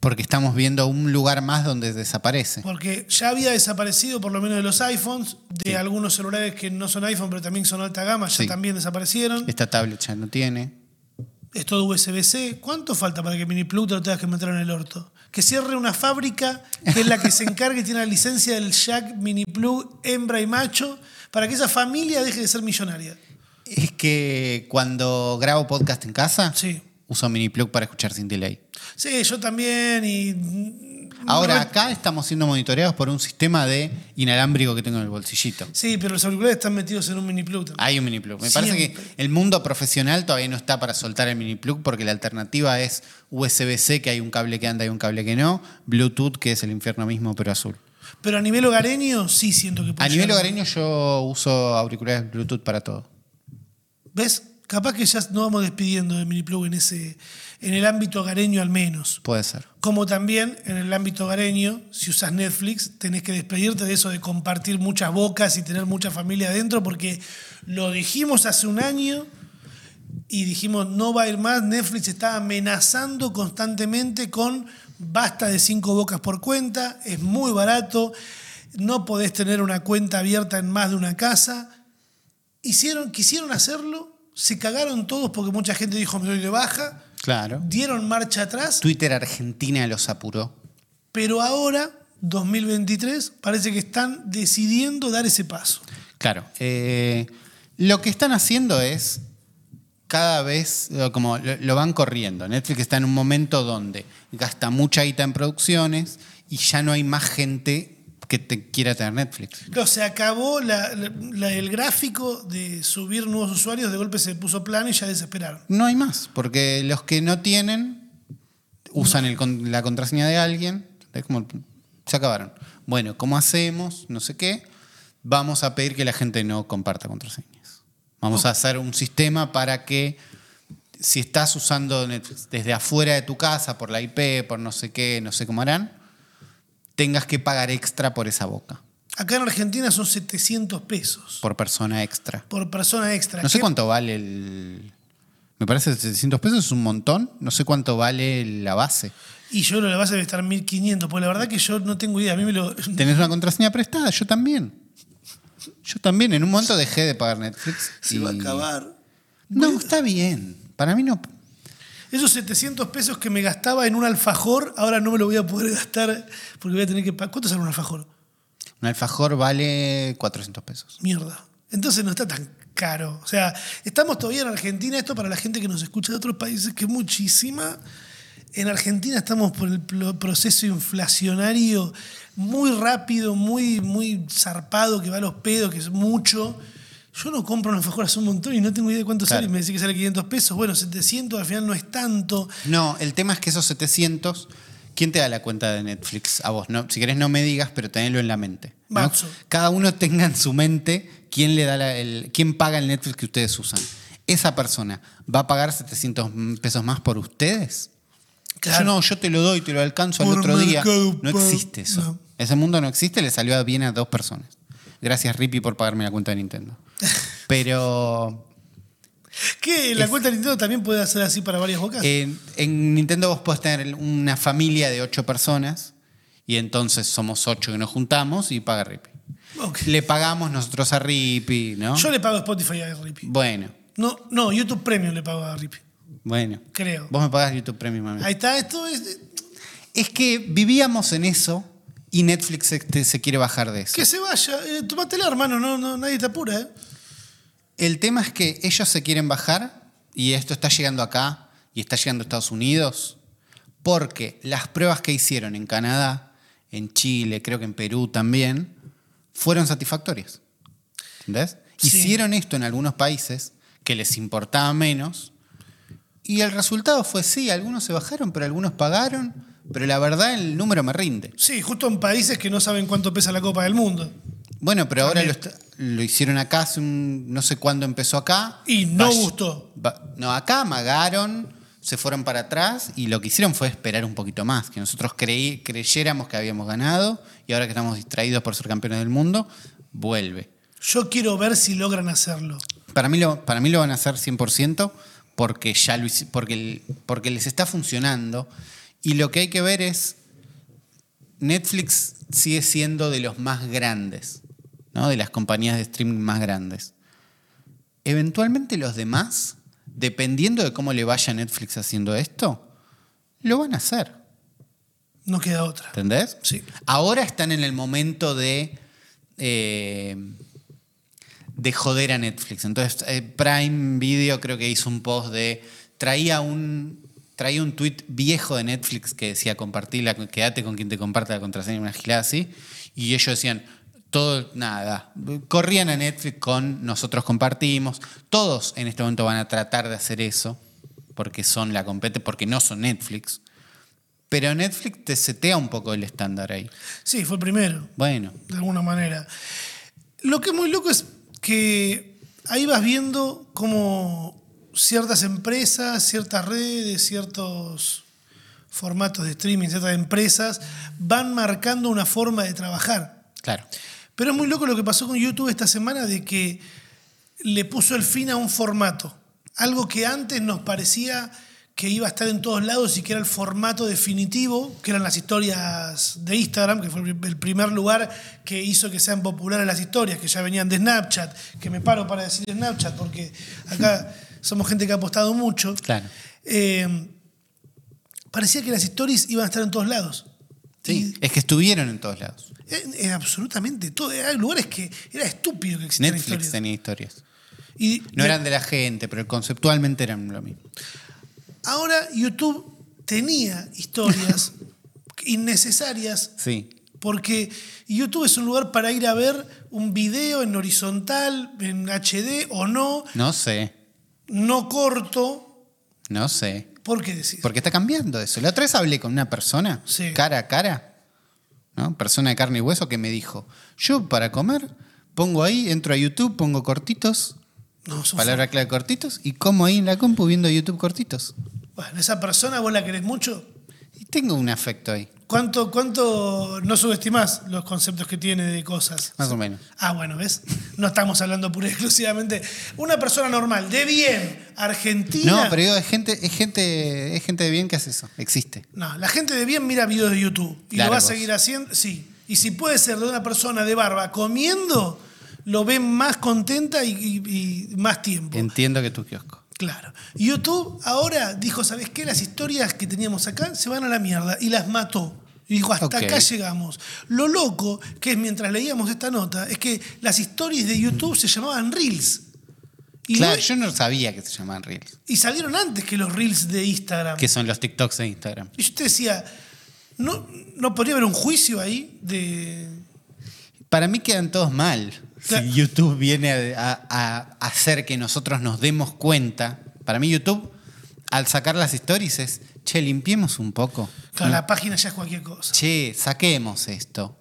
Porque estamos viendo un lugar más donde desaparece. Porque ya había desaparecido por lo menos de los iPhones, de Sí. algunos celulares que no son iPhone, pero también son alta gama, ya Sí. también desaparecieron. Esta tablet ya no tiene. Es todo USB-C. ¿Cuánto falta para que mini plug te lo tengas que meter en el orto? Que cierre una fábrica que es la que se encargue y tiene la licencia del jack mini plug hembra y macho para que esa familia deje de ser millonaria. Es que cuando grabo podcast en casa, Sí. Uso mini plug para escuchar sin delay. Sí, yo también y... Ahora, acá estamos siendo monitoreados por un sistema de inalámbrico que tengo en el bolsillito. Sí, pero los auriculares están metidos en un mini plug también. Hay un mini plug. Me parece que el mundo profesional todavía no está para soltar el mini plug porque la alternativa es USB-C, que hay un cable que anda y un cable que no, Bluetooth, que es el infierno mismo, pero azul. Pero a nivel hogareño sí siento que puede A nivel hogareño yo uso auriculares Bluetooth para todo. ¿Ves? Capaz que ya nos vamos despidiendo de mini plug en ese en el ámbito hogareño al menos. Puede ser. Como también en el ámbito hogareño, si usas Netflix, tenés que despedirte de eso de compartir muchas bocas y tener mucha familia adentro, porque lo dijimos hace un año y dijimos no va a ir más. Netflix está amenazando constantemente con basta de cinco bocas por cuenta, es muy barato, no podés tener una cuenta abierta en más de una casa. Hicieron, quisieron hacerlo, se cagaron todos porque mucha gente dijo me doy de baja, Claro. dieron marcha atrás. Twitter Argentina los apuró. Pero ahora, 2023, parece que están decidiendo dar ese paso. Claro. eh, lo que están haciendo es cada vez, como lo, lo van corriendo. Netflix está en un momento donde gasta mucha guita en producciones y ya no hay más gente que te quiera tener Netflix. Claro, se acabó la- la- la- el gráfico de subir nuevos usuarios, de golpe se puso plano y ya desesperaron. No hay más, porque los que no tienen, usan el la contraseña de alguien, es como, se acabaron. Bueno, ¿cómo hacemos? No sé qué. Vamos a pedir que la gente no comparta contraseñas. Vamos a hacer un sistema para que si estás usando Netflix desde afuera de tu casa, por la IP, por no sé qué, no sé cómo harán, tengas que pagar extra por esa boca, Acá en Argentina son 700 pesos por persona extra. por persona extra. No sé ¿Qué- cuánto vale el... Me parece que 700 pesos es un montón. No sé cuánto vale la base. Y yo creo que la base debe estar 1500, porque la verdad que yo no tengo idea. A mí me lo. ¿Tenés una contraseña prestada? Yo también. Yo también. En un momento dejé de pagar Netflix. Se y- va a acabar. No, está bien. Para mí no. Esos 700 pesos que me gastaba en un alfajor, ahora no me lo voy a poder gastar porque voy a tener que pagar. ¿Cuánto sale un alfajor? Un alfajor vale 400 pesos. Mierda. Entonces no está tan caro. O sea, estamos todavía en Argentina, esto para la gente que nos escucha de otros países, que es muchísima. En Argentina estamos por el proceso inflacionario muy rápido, muy, muy zarpado, que va a los pedos, que es mucho. Yo no compro un alfajor hace un montón y no tengo idea de cuánto Claro. sale. y Me decís que sale 500 pesos. Bueno, 700 al final no es tanto. No, el tema es que esos 700, ¿quién te da la cuenta de Netflix? A vos, ¿no? Si querés no me digas, pero tenelo en la mente. Cada uno tenga en su mente quién le da la- el, quién paga el Netflix que ustedes usan. ¿Esa persona va a pagar 700 pesos más por ustedes? Claro. Yo no, yo te lo doy, te lo alcanzo al Por otro día. No existe eso. No. Ese mundo no existe, le salió bien a dos personas. Gracias, Rippy, por pagarme la cuenta de Nintendo. Pero ¿Qué? ¿La Es- cuenta de Nintendo también puede hacer así para varias bocas? En, en Nintendo vos podés tener una familia de ocho personas y entonces somos ocho que nos juntamos y paga Rippy. Le pagamos nosotros a Rippy, ¿no? Yo le pago Spotify a Rippy. Bueno, No, no, YouTube Premium le pago a Rippy. bueno. Creo. Vos me pagás YouTube Premium a mí. Ahí está, esto es. Es que vivíamos en eso y Netflix se, se quiere bajar de eso. Que se vaya. Eh, tomátela, hermano, no, no, nadie te apura, ¿eh? El tema es que ellos se quieren bajar y esto está llegando acá y está llegando a Estados Unidos porque las pruebas que hicieron en Canadá, en Chile, creo que en Perú también, fueron satisfactorias. ¿Entendés? Sí. Hicieron esto en algunos países que les importaba menos y el resultado fue sí, algunos se bajaron, pero algunos pagaron, pero la verdad el número me rinde. Sí, justo en países que no saben cuánto pesa la Copa del Mundo. Bueno, pero ahora lo, También. está- lo hicieron acá, hace un- no sé cuándo empezó acá. Y no Vaya- gustó. va- no, acá amagaron, se fueron para atrás y lo que hicieron fue esperar un poquito más, que nosotros creí, creyéramos que habíamos ganado y ahora que estamos distraídos por ser campeones del mundo, vuelve. Yo quiero ver si logran hacerlo. Para mí lo, para mí lo van a hacer 100% porque, ya lo hici- porque, el- porque les está funcionando y lo que hay que ver es Netflix sigue siendo de los más grandes, ¿no? de las compañías de streaming más grandes. Eventualmente los demás, dependiendo de cómo le vaya Netflix haciendo esto, lo van a hacer. No queda otra. ¿Entendés? Sí. Ahora están en el momento de. eh, de joder a Netflix. Entonces, eh, Prime Video creo que hizo un post de. Traía un. Traía un tweet viejo de Netflix que decía compartirla, quédate con quien te comparte la contraseña, una gilada así. Y ellos decían, todo, nada. Corrían a Netflix con nosotros compartimos. Todos en este momento van a tratar de hacer eso, porque son la compete, porque no son Netflix. Pero Netflix te setea un poco el estándar ahí. Sí, fue el primero, Bueno, de alguna manera. Lo que es muy loco es que ahí vas viendo cómo ciertas empresas, ciertas redes, ciertos formatos de streaming, ciertas empresas van marcando una forma de trabajar. claro. Pero es muy loco lo que pasó con YouTube esta semana de que le puso el fin a un formato. Algo que antes nos parecía que iba a estar en todos lados y que era el formato definitivo, que eran las historias de Instagram, que fue el primer lugar que hizo que sean populares las historias, que ya venían de Snapchat, que me paro para decir Snapchat, porque acá somos gente que ha apostado mucho. Claro. Eh, parecía que las stories iban a estar en todos lados. Sí, es que estuvieron en todos lados. En, en absolutamente todo. Hay lugares que era estúpido que existieran Netflix historias. tenía historias. Y No eran de la gente, pero conceptualmente eran lo mismo. Ahora YouTube tenía historias innecesarias Sí. porque YouTube es un lugar para ir a ver un video en horizontal, en HD o no, No sé, no corto, no sé. ¿Por qué decís? Porque está cambiando eso. La otra vez hablé con una persona, Sí. cara a cara, ¿no? persona de carne y hueso, que me dijo, yo para comer pongo ahí, entro a YouTube, pongo cortitos, no, palabra clave cortitos, y como ahí en la compu viendo YouTube cortitos. Bueno, esa persona vos la querés mucho. Y tengo un afecto ahí, ¿Cuánto, ¿Cuánto no subestimás los conceptos que tiene de cosas? más o menos. Ah, bueno, ¿ves? No estamos hablando pura y exclusivamente. Una persona normal, de bien, argentina. No, pero digo, es gente, es gente, es gente de bien que hace eso, existe. No, la gente de bien mira videos de YouTube. Y lo va a seguir haciendo. Sí. Y si puede ser de una persona de barba comiendo, lo ven más contenta y, y- y más tiempo. Entiendo que tu kiosco. Claro. YouTube ahora dijo, ¿sabes qué? Las historias que teníamos acá se van a la mierda y las mató. Y dijo, hasta acá llegamos. Lo loco, que es mientras leíamos esta nota, es que las stories de YouTube se llamaban Reels. Y, claro, yo no sabía que se llamaban Reels, y salieron antes que los Reels de Instagram. que son los TikToks de Instagram. Y yo te decía, ¿no, ¿no podría haber un juicio ahí de... Para mí quedan todos mal. Si YouTube viene a, a- a hacer que nosotros nos demos cuenta. Para mí YouTube, al sacar las stories es, che, limpiemos un poco. Claro, No, la página ya es cualquier cosa. Che, saquemos esto.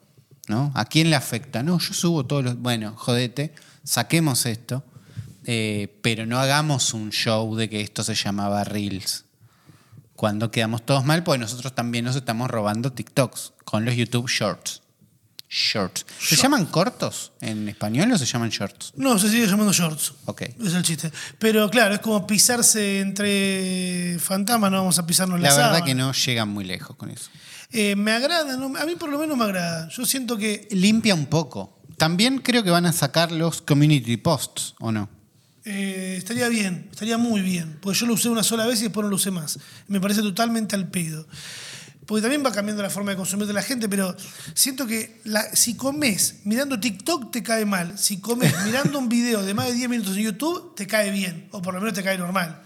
¿No? ¿A quién le afecta? No, yo subo todos los... Bueno, jodete, saquemos esto. eh, pero no hagamos un show de que esto se llamaba Reels. Cuando quedamos todos mal, pues nosotros también nos estamos robando TikToks con los YouTube Shorts. Shorts. ¿Se llaman cortos en español o se llaman shorts? No, se sigue llamando shorts. Ok. Es el chiste. Pero claro, es como pisarse entre fantasmas, no vamos a pisarnos la, La verdad sábana. que no llegan muy lejos con eso. Eh, me agrada, ¿no? a mí por lo menos me agrada. Yo siento que Limpia un poco. También creo que van a sacar los community posts, ¿o no? eh, estaría bien, estaría muy bien. Porque yo lo usé una sola vez y después no lo usé más. Me parece totalmente al pedo. Porque también va cambiando la forma de consumir de la gente, pero siento que la- si comes mirando TikTok te cae mal. Si comes mirando un video de más de 10 minutos en YouTube, te cae bien. O por lo menos te cae normal.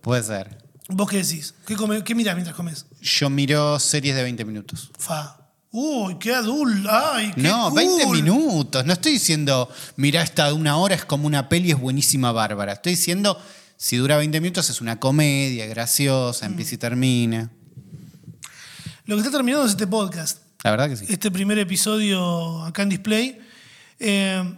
Puede ser. ¿Vos qué decís? ¿Qué, come- qué mirás mientras comes? Yo miro series de 20 minutos. Fa. Uy, qué adulto. Ay, qué No, cool. 20 minutos. No estoy diciendo, mira, esta de una hora es como una peli, es buenísima, bárbara. Estoy diciendo, si dura 20 minutos es una comedia, graciosa, empieza y termina. Lo que está terminando es este podcast. La verdad que sí. Este primer episodio acá en display. Eh,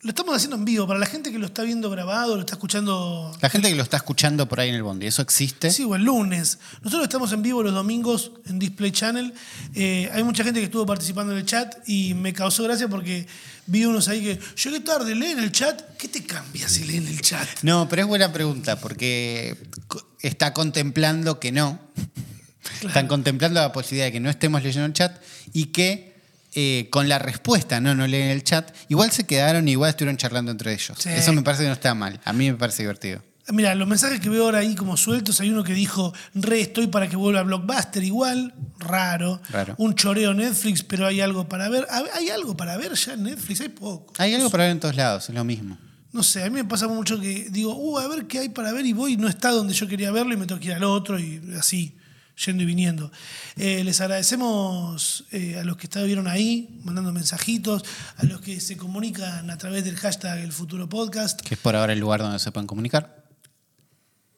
lo estamos haciendo en vivo. Para la gente que lo está viendo grabado, lo está escuchando. La gente que lo está escuchando por ahí en el bondi, ¿eso existe? Sí, o el lunes. Nosotros estamos en vivo los domingos en Display Channel. Eh, hay mucha gente que estuvo participando en el chat y me causó gracia porque vi unos ahí que llegué tarde, leen el chat. ¿Qué te cambia si leen el chat? No, pero es buena pregunta porque está contemplando que no. Están contemplando la posibilidad de que no estemos leyendo el chat y que eh, con la respuesta no, no leen el chat, igual se quedaron y igual estuvieron charlando entre ellos. Sí. Eso me parece que no está mal. A mí me parece divertido. Mira, los mensajes que veo ahora ahí como sueltos, hay uno que dijo, re estoy para que vuelva Blockbuster igual, raro. Raro. Un choreo Netflix, pero hay algo para ver. A ver, ¿Hay algo para ver ya en Netflix? Hay poco. Hay algo para ver en todos lados, es lo mismo. No sé, a mí me pasa mucho que digo, uh, a ver qué hay para ver y voy y no está donde yo quería verlo y me tengo que ir al otro y así, yendo y viniendo. Eh, les agradecemos eh, a los que estuvieron ahí, mandando mensajitos, a los que se comunican a través del hashtag El Futuro Podcast. Que es por ahora el lugar donde se pueden comunicar.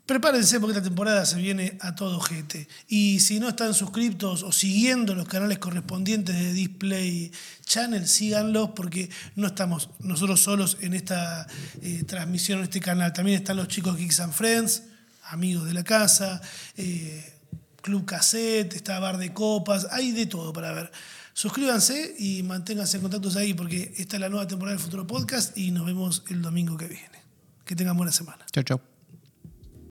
Prepárense porque esta temporada se viene a todo gente. Y si no están suscriptos o siguiendo los canales correspondientes de Display Channel, síganlos porque no estamos nosotros solos en esta eh, transmisión, en este canal. También están los chicos Geeks and Friends, amigos de la casa, eh, Club Cassette, está Bar de Copas, hay de todo para ver. Suscríbanse y manténganse en contactos ahí porque esta es la nueva temporada del Futuro Podcast y nos vemos el domingo que viene. Que tengan buena semana. Chau, chau.